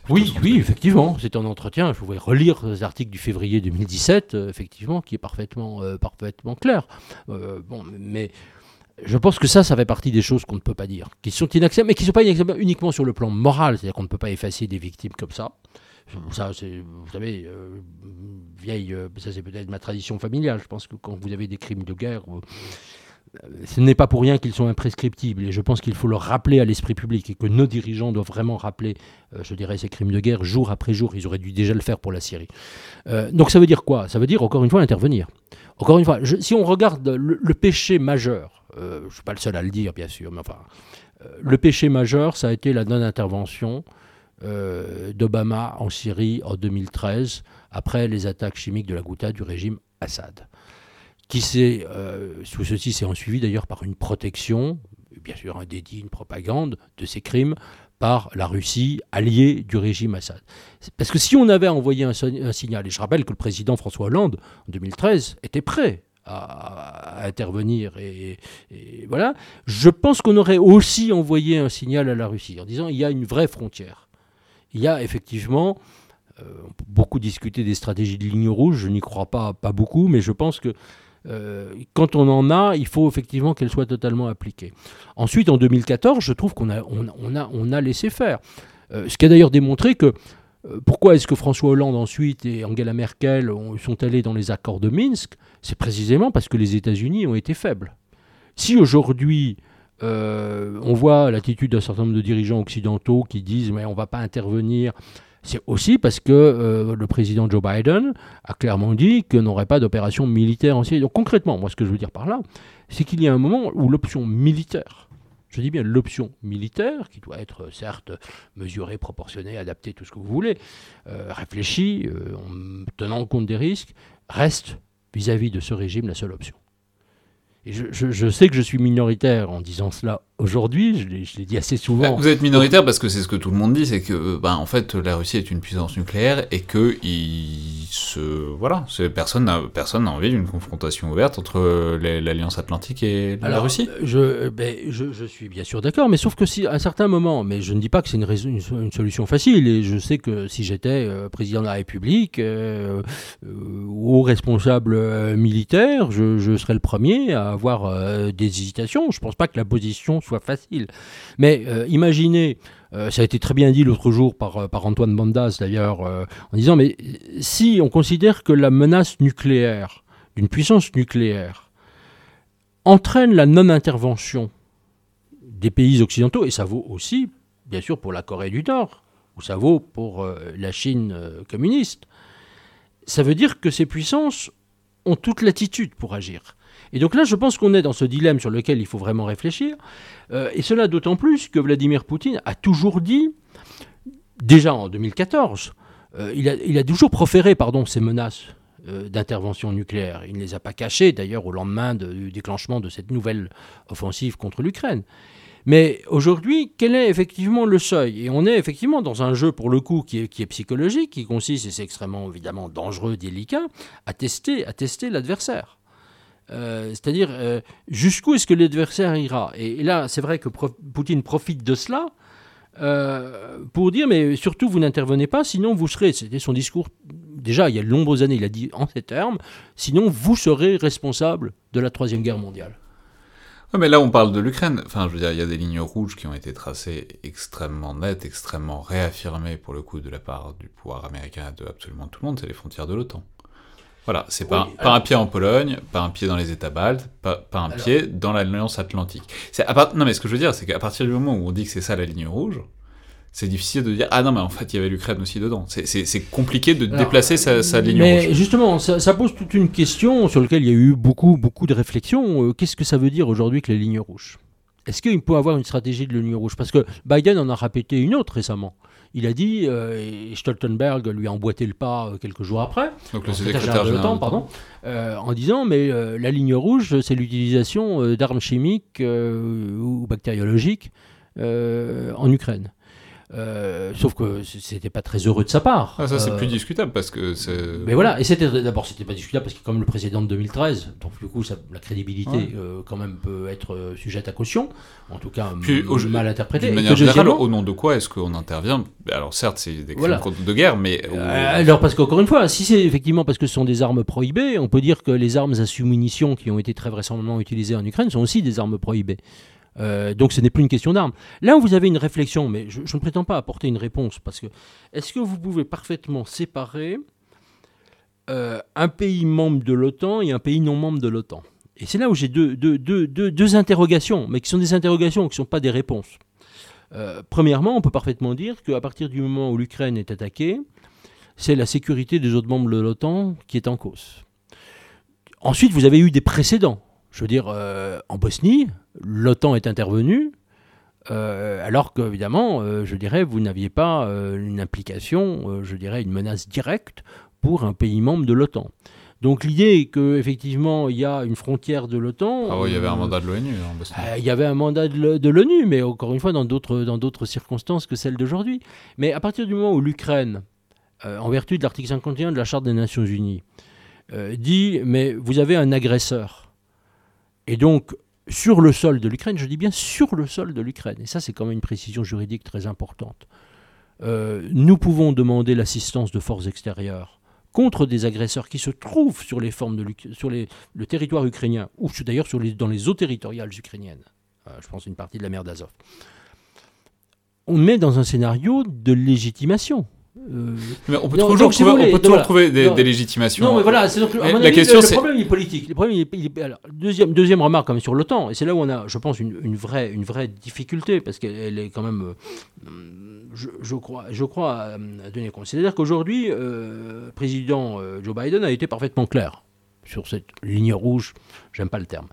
B: Oui, oui, effectivement, c'est un entretien. Je pouvais relire les articles du février 2017, euh, effectivement, qui est parfaitement, euh, parfaitement clair. Euh, bon, mais je pense que ça, ça fait partie des choses qu'on ne peut pas dire, qui sont inacceptables, mais qui ne sont pas inacceptables uniquement sur le plan moral, c'est-à-dire qu'on ne peut pas effacer des victimes comme ça. Ça, c'est, vous savez, vieille, ça c'est peut-être ma tradition familiale. Je pense que quand vous avez des crimes de guerre, ce n'est pas pour rien qu'ils sont imprescriptibles et je pense qu'il faut le rappeler à l'esprit public et que nos dirigeants doivent vraiment rappeler, euh, je dirais, ces crimes de guerre jour après jour. Ils auraient dû déjà le faire pour la Syrie. Euh, donc ça veut dire quoi? Ça veut dire encore une fois intervenir. Encore une fois, si on regarde le, péché majeur, euh, je ne suis pas le seul à le dire bien sûr, mais enfin, le péché majeur, ça a été la non-intervention d'Obama en Syrie en 2013 après les attaques chimiques de la Ghouta du régime Assad qui s'est, euh, tout ceci s'est suivi d'ailleurs par une protection, bien sûr un dédit, une propagande de ces crimes la Russie, alliée du régime Assad. Parce que si on avait envoyé un, signal, et je rappelle que le président François Hollande, en 2013, était prêt à, intervenir, et, voilà, je pense qu'on aurait aussi envoyé un signal à la Russie en disant il y a une vraie frontière. Il y a effectivement, euh, on peut beaucoup discuter des stratégies de ligne rouge, je n'y crois pas, pas beaucoup, mais je pense que quand on en a, il faut effectivement qu'elle soit totalement appliquée. Ensuite, en 2014, je trouve qu'on a, on, a, on a laissé faire. ce qui a d'ailleurs démontré que pourquoi est-ce que François Hollande ensuite et Angela Merkel sont allés dans les accords de Minsk? C'est précisément parce que les États-Unis ont été faibles. Si aujourd'hui euh, on voit l'attitude d'un certain nombre de dirigeants occidentaux qui disent mais on ne va pas intervenir, c'est aussi parce que euh, le président Joe Biden a clairement dit qu'il n'aurait pas d'opération militaire en Syrie. Donc concrètement, moi ce que je veux dire par là, c'est qu'il y a un moment où l'option militaire je dis bien l'option militaire, qui doit être certes mesurée, proportionnée, adaptée, tout ce que vous voulez, euh, réfléchie, euh, en tenant compte des risques, reste vis-à-vis de ce régime la seule option. Et je, sais que je suis minoritaire en disant cela aujourd'hui, je l'ai dit assez souvent.
A: Vous êtes minoritaire parce que c'est ce que tout le monde dit, c'est que bah, en fait la Russie est une puissance nucléaire et que il se voilà, personne n'a personne n'a envie d'une confrontation ouverte entre l'alliance atlantique et la Russie.
B: Je, ben, je, je, suis bien sûr d'accord, mais sauf que si à un certain moment, mais je ne dis pas que c'est une, une, solution facile et je sais que si j'étais euh, président de la République euh, euh, ou responsable militaire, je, je, serais le premier à avoir des hésitations. Je pense pas que la position soit facile. Mais euh, imaginez, euh, ça a été très bien dit l'autre jour par, euh, par Antoine Bandas d'ailleurs, en disant, mais si on considère que la menace nucléaire, d'une puissance nucléaire, entraîne la non-intervention des pays occidentaux, et ça vaut aussi, bien sûr, pour la Corée du Nord, ou ça vaut pour la Chine communiste, ça veut dire que ces puissances ont toute l'attitude pour agir. Et donc là, je pense qu'on est dans ce dilemme sur lequel il faut vraiment réfléchir. Euh, et cela d'autant plus que Vladimir Poutine a toujours dit, déjà en 2014, euh, il, a, toujours proféré pardon, ces menaces euh, d'intervention nucléaire. Il ne les a pas cachées, d'ailleurs, au lendemain du déclenchement de cette nouvelle offensive contre l'Ukraine. Mais aujourd'hui, quel est effectivement le seuil? Et on est effectivement dans un jeu, pour le coup, qui est, qui est psychologique, qui consiste, et c'est extrêmement évidemment dangereux, délicat, à tester, à tester l'adversaire. Euh, c'est-à-dire, euh, jusqu'où est-ce que l'adversaire ira? Et, là, c'est vrai que Poutine profite de cela euh, pour dire, mais surtout, vous n'intervenez pas, sinon vous serez, c'était son discours, déjà, il y a de nombreuses années, il a dit en ces termes, sinon vous serez responsable de la Troisième Guerre mondiale.
A: mais là, on parle de l'Ukraine. Enfin, je veux dire, il y a des lignes rouges qui ont été tracées extrêmement nettes, extrêmement réaffirmées, pour le coup, de la part du pouvoir américain de absolument tout le monde, c'est les frontières de l'OTAN. Voilà, c'est pas, pas un pied en Pologne, pas un pied dans les États baltes, pas, pas un pied dans l'Alliance Atlantique. À non, mais ce que je veux dire, c'est qu'à partir du moment où on dit que c'est ça la ligne rouge, c'est difficile de dire ah non mais en fait il y avait l'Ukraine aussi dedans. C'est compliqué de déplacer sa, sa, ligne
B: mais
A: rouge.
B: justement, ça, ça, pose toute une question sur laquelle il y a eu beaucoup beaucoup de réflexions. Euh, qu'est-ce que ça veut dire aujourd'hui que la ligne rouge Est-ce qu'il peut avoir une stratégie de ligne rouge? Parce que Biden en a répété une autre récemment il a dit, euh, et Stoltenberg lui a emboîté le pas euh, quelques jours après,
A: donc le secrétaire
B: temps, pardon, euh, en disant mais la ligne rouge, c'est l'utilisation d'armes chimiques ou bactériologiques en Ukraine. Euh, sauf que c'était pas très heureux de sa part.
A: Ah, ça c'est plus discutable parce que c'est.
B: Mais voilà, et c'était d'abord c'était pas discutable parce que comme le président de 2013, donc du coup ça, la crédibilité quand même peut être sujette à caution, en tout cas mal interprétée.
A: De manière générale, au nom de quoi est-ce qu'on intervient? Alors certes c'est des crimes de guerre, mais
B: alors parce qu'encore une fois, si c'est effectivement parce que ce sont des armes prohibées, on peut dire que les armes à sous-munitions qui ont été très vraisemblablement utilisées en Ukraine sont aussi des armes prohibées. Euh, donc ce n'est plus une question d'armes. Là où vous avez une réflexion, mais je, ne prétends pas apporter une réponse, parce que est-ce que vous pouvez parfaitement séparer euh, un pays membre de l'OTAN et un pays non membre de l'OTAN? Et c'est là où j'ai deux, interrogations, mais qui sont des interrogations, qui ne sont pas des réponses. Euh, premièrement, on peut parfaitement dire qu'à partir du moment où l'Ukraine est attaquée, c'est la sécurité des autres membres de l'OTAN qui est en cause. Ensuite, vous avez eu des précédents. Je veux dire, en Bosnie, l'OTAN est intervenue, euh, alors qu'évidemment, euh, je dirais, vous n'aviez pas euh, une implication, je dirais, une menace directe pour un pays membre de l'OTAN. Donc l'idée qu'effectivement il y a une frontière de l'OTAN.
A: Ah oui, il y avait un mandat de l'ONU
B: hein, il y avait un mandat de l'ONU, mais encore une fois dans d'autres, dans d'autres circonstances que celles d'aujourd'hui. Mais à partir du moment où l'Ukraine, en vertu de l'article 51 de la Charte des Nations Unies, dit mais vous avez un agresseur, et donc sur le sol de l'Ukraine, je dis bien sur le sol de l'Ukraine, et ça c'est quand même une précision juridique très importante, euh, nous pouvons demander l'assistance de forces extérieures contre des agresseurs qui se trouvent sur les formes de sur le territoire ukrainien ou d'ailleurs dans les eaux territoriales ukrainiennes, euh, je pense une partie de la mer d'Azov, on met dans un scénario de légitimation.
A: Euh, mais on peut toujours, trouver, des, légitimations.
B: Non, mais voilà, la question, le, problème est politique. Le problème, deuxième, deuxième remarque quand même sur l'OTAN, et c'est là où on a, je pense, une, vraie, une vraie difficulté, parce qu'elle est quand même, euh, je, crois, je crois à, donner compte. C'est-à-dire qu'aujourd'hui, euh, le président Joe Biden a été parfaitement clair sur cette ligne rouge, j'aime pas le terme.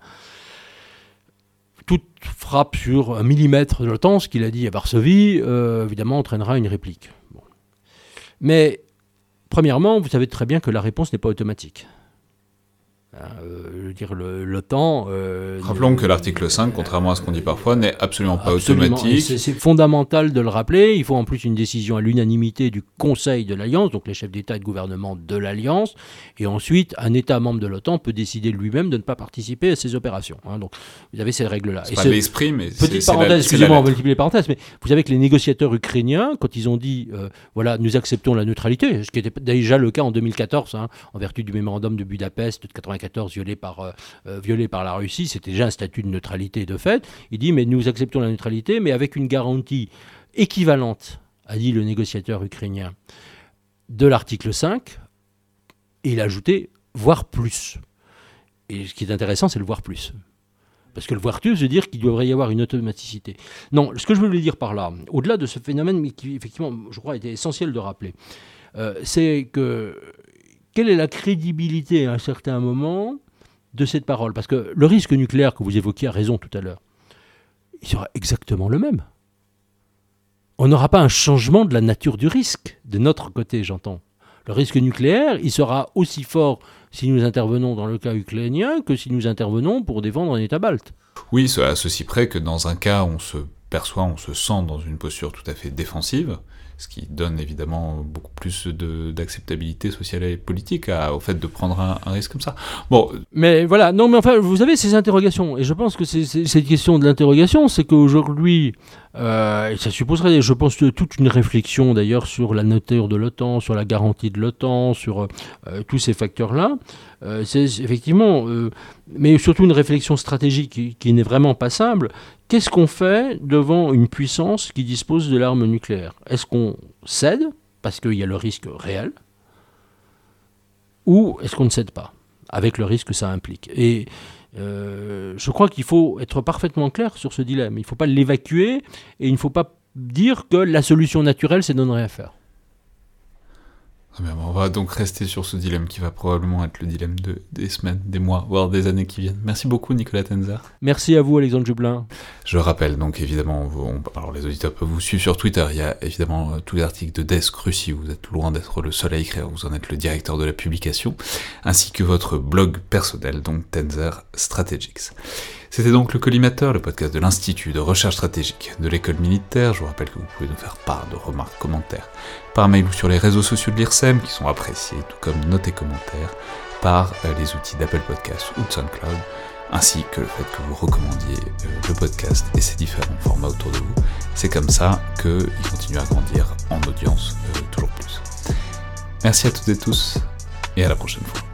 B: Toute frappe sur un millimètre de l'OTAN, ce qu'il a dit à Varsovie, évidemment, entraînera une réplique. Mais, premièrement, vous savez très bien que la réponse n'est pas automatique. Hein, euh, je veux dire, l'OTAN.
A: Euh, Rappelons que l'article 5, contrairement à ce qu'on dit parfois, n'est absolument pas automatique.
B: C'est fondamental de le rappeler. Il faut en plus une décision à l'unanimité du Conseil de l'Alliance, donc les chefs d'État et de gouvernement de l'Alliance. Et ensuite, un État membre de l'OTAN peut décider lui-même de ne pas participer à ces opérations. Hein. donc, vous avez ces règles-là.
A: C'est l'esprit, mais
B: Petite parenthèse, excusez-moi, on va multiplier les parenthèses, mais vous savez que les négociateurs ukrainiens, quand ils ont dit, euh, voilà, nous acceptons la neutralité, ce qui était déjà le cas en 2014, hein, en vertu du mémorandum de Budapest de 1994, violé par, euh, euh, par la Russie, c'était déjà un statut de neutralité de fait. Il dit mais nous acceptons la neutralité, mais avec une garantie équivalente, a dit le négociateur ukrainien, de l'article 5, et il a ajouté voire plus. Et ce qui est intéressant, c'est le voir plus. Parce que le voir plus veut dire qu'il devrait y avoir une automaticité. Non, ce que je voulais dire par là, au-delà de ce phénomène, mais qui effectivement, je crois, était essentiel de rappeler, euh, c'est que quelle est la crédibilité à un certain moment de cette parole? Parce que le risque nucléaire que vous évoquiez a raison tout à l'heure, il sera exactement le même. On n'aura pas un changement de la nature du risque, de notre côté, j'entends. Le risque nucléaire, il sera aussi fort si nous intervenons dans le cas ukrainien que si nous intervenons pour défendre un État balte.
A: Oui, à ceci près que dans un cas, on se perçoit, on se sent dans une posture tout à fait défensive, ce qui donne évidemment beaucoup plus d'acceptabilité sociale et politique au fait de prendre un, risque comme ça. Bon.
B: Mais voilà, non, mais enfin, vous avez ces interrogations, et je pense que cette question de l'interrogation, c'est qu'aujourd'hui, euh, ça supposerait, je pense, toute une réflexion d'ailleurs sur la nature de l'OTAN, sur la garantie de l'OTAN, sur euh, tous ces facteurs-là. Euh, c'est effectivement, mais surtout une réflexion stratégique qui, n'est vraiment pas simple. Qu'est-ce qu'on fait devant une puissance qui dispose de l'arme nucléaire? Est-ce qu'on cède parce qu'il y a le risque réel? Ou est-ce qu'on ne cède pas avec le risque que ça implique? Et euh, je crois qu'il faut être parfaitement clair sur ce dilemme. Il ne faut pas l'évacuer et il ne faut pas dire que la solution naturelle, c'est de ne rien faire.
A: On va donc rester sur ce dilemme qui va probablement être le dilemme de, des semaines, des mois, voire des années qui viennent. Merci beaucoup Nicolas Tenzer.
B: Merci à vous Alexandre Jublin.
A: Je rappelle donc évidemment, alors les auditeurs peuvent vous suivre sur Twitter, il y a évidemment euh, tous les articles de Desk Russie, vous êtes loin d'être le seul à écrire, vous en êtes le directeur de la publication, ainsi que votre blog personnel, donc Tenzer Strategics. C'était donc le Collimateur, le podcast de l'Institut de recherche stratégique de l'école militaire. Je vous rappelle que vous pouvez nous faire part de remarques, commentaires par mail ou sur les réseaux sociaux de l'IRSEM qui sont appréciés, tout comme notes et commentaires par euh, les outils d'Apple Podcasts ou de SoundCloud, ainsi que le fait que vous recommandiez euh, le podcast et ses différents formats autour de vous. C'est comme ça qu'il continue à grandir en audience euh, toujours plus. Merci à toutes et tous et à la prochaine fois.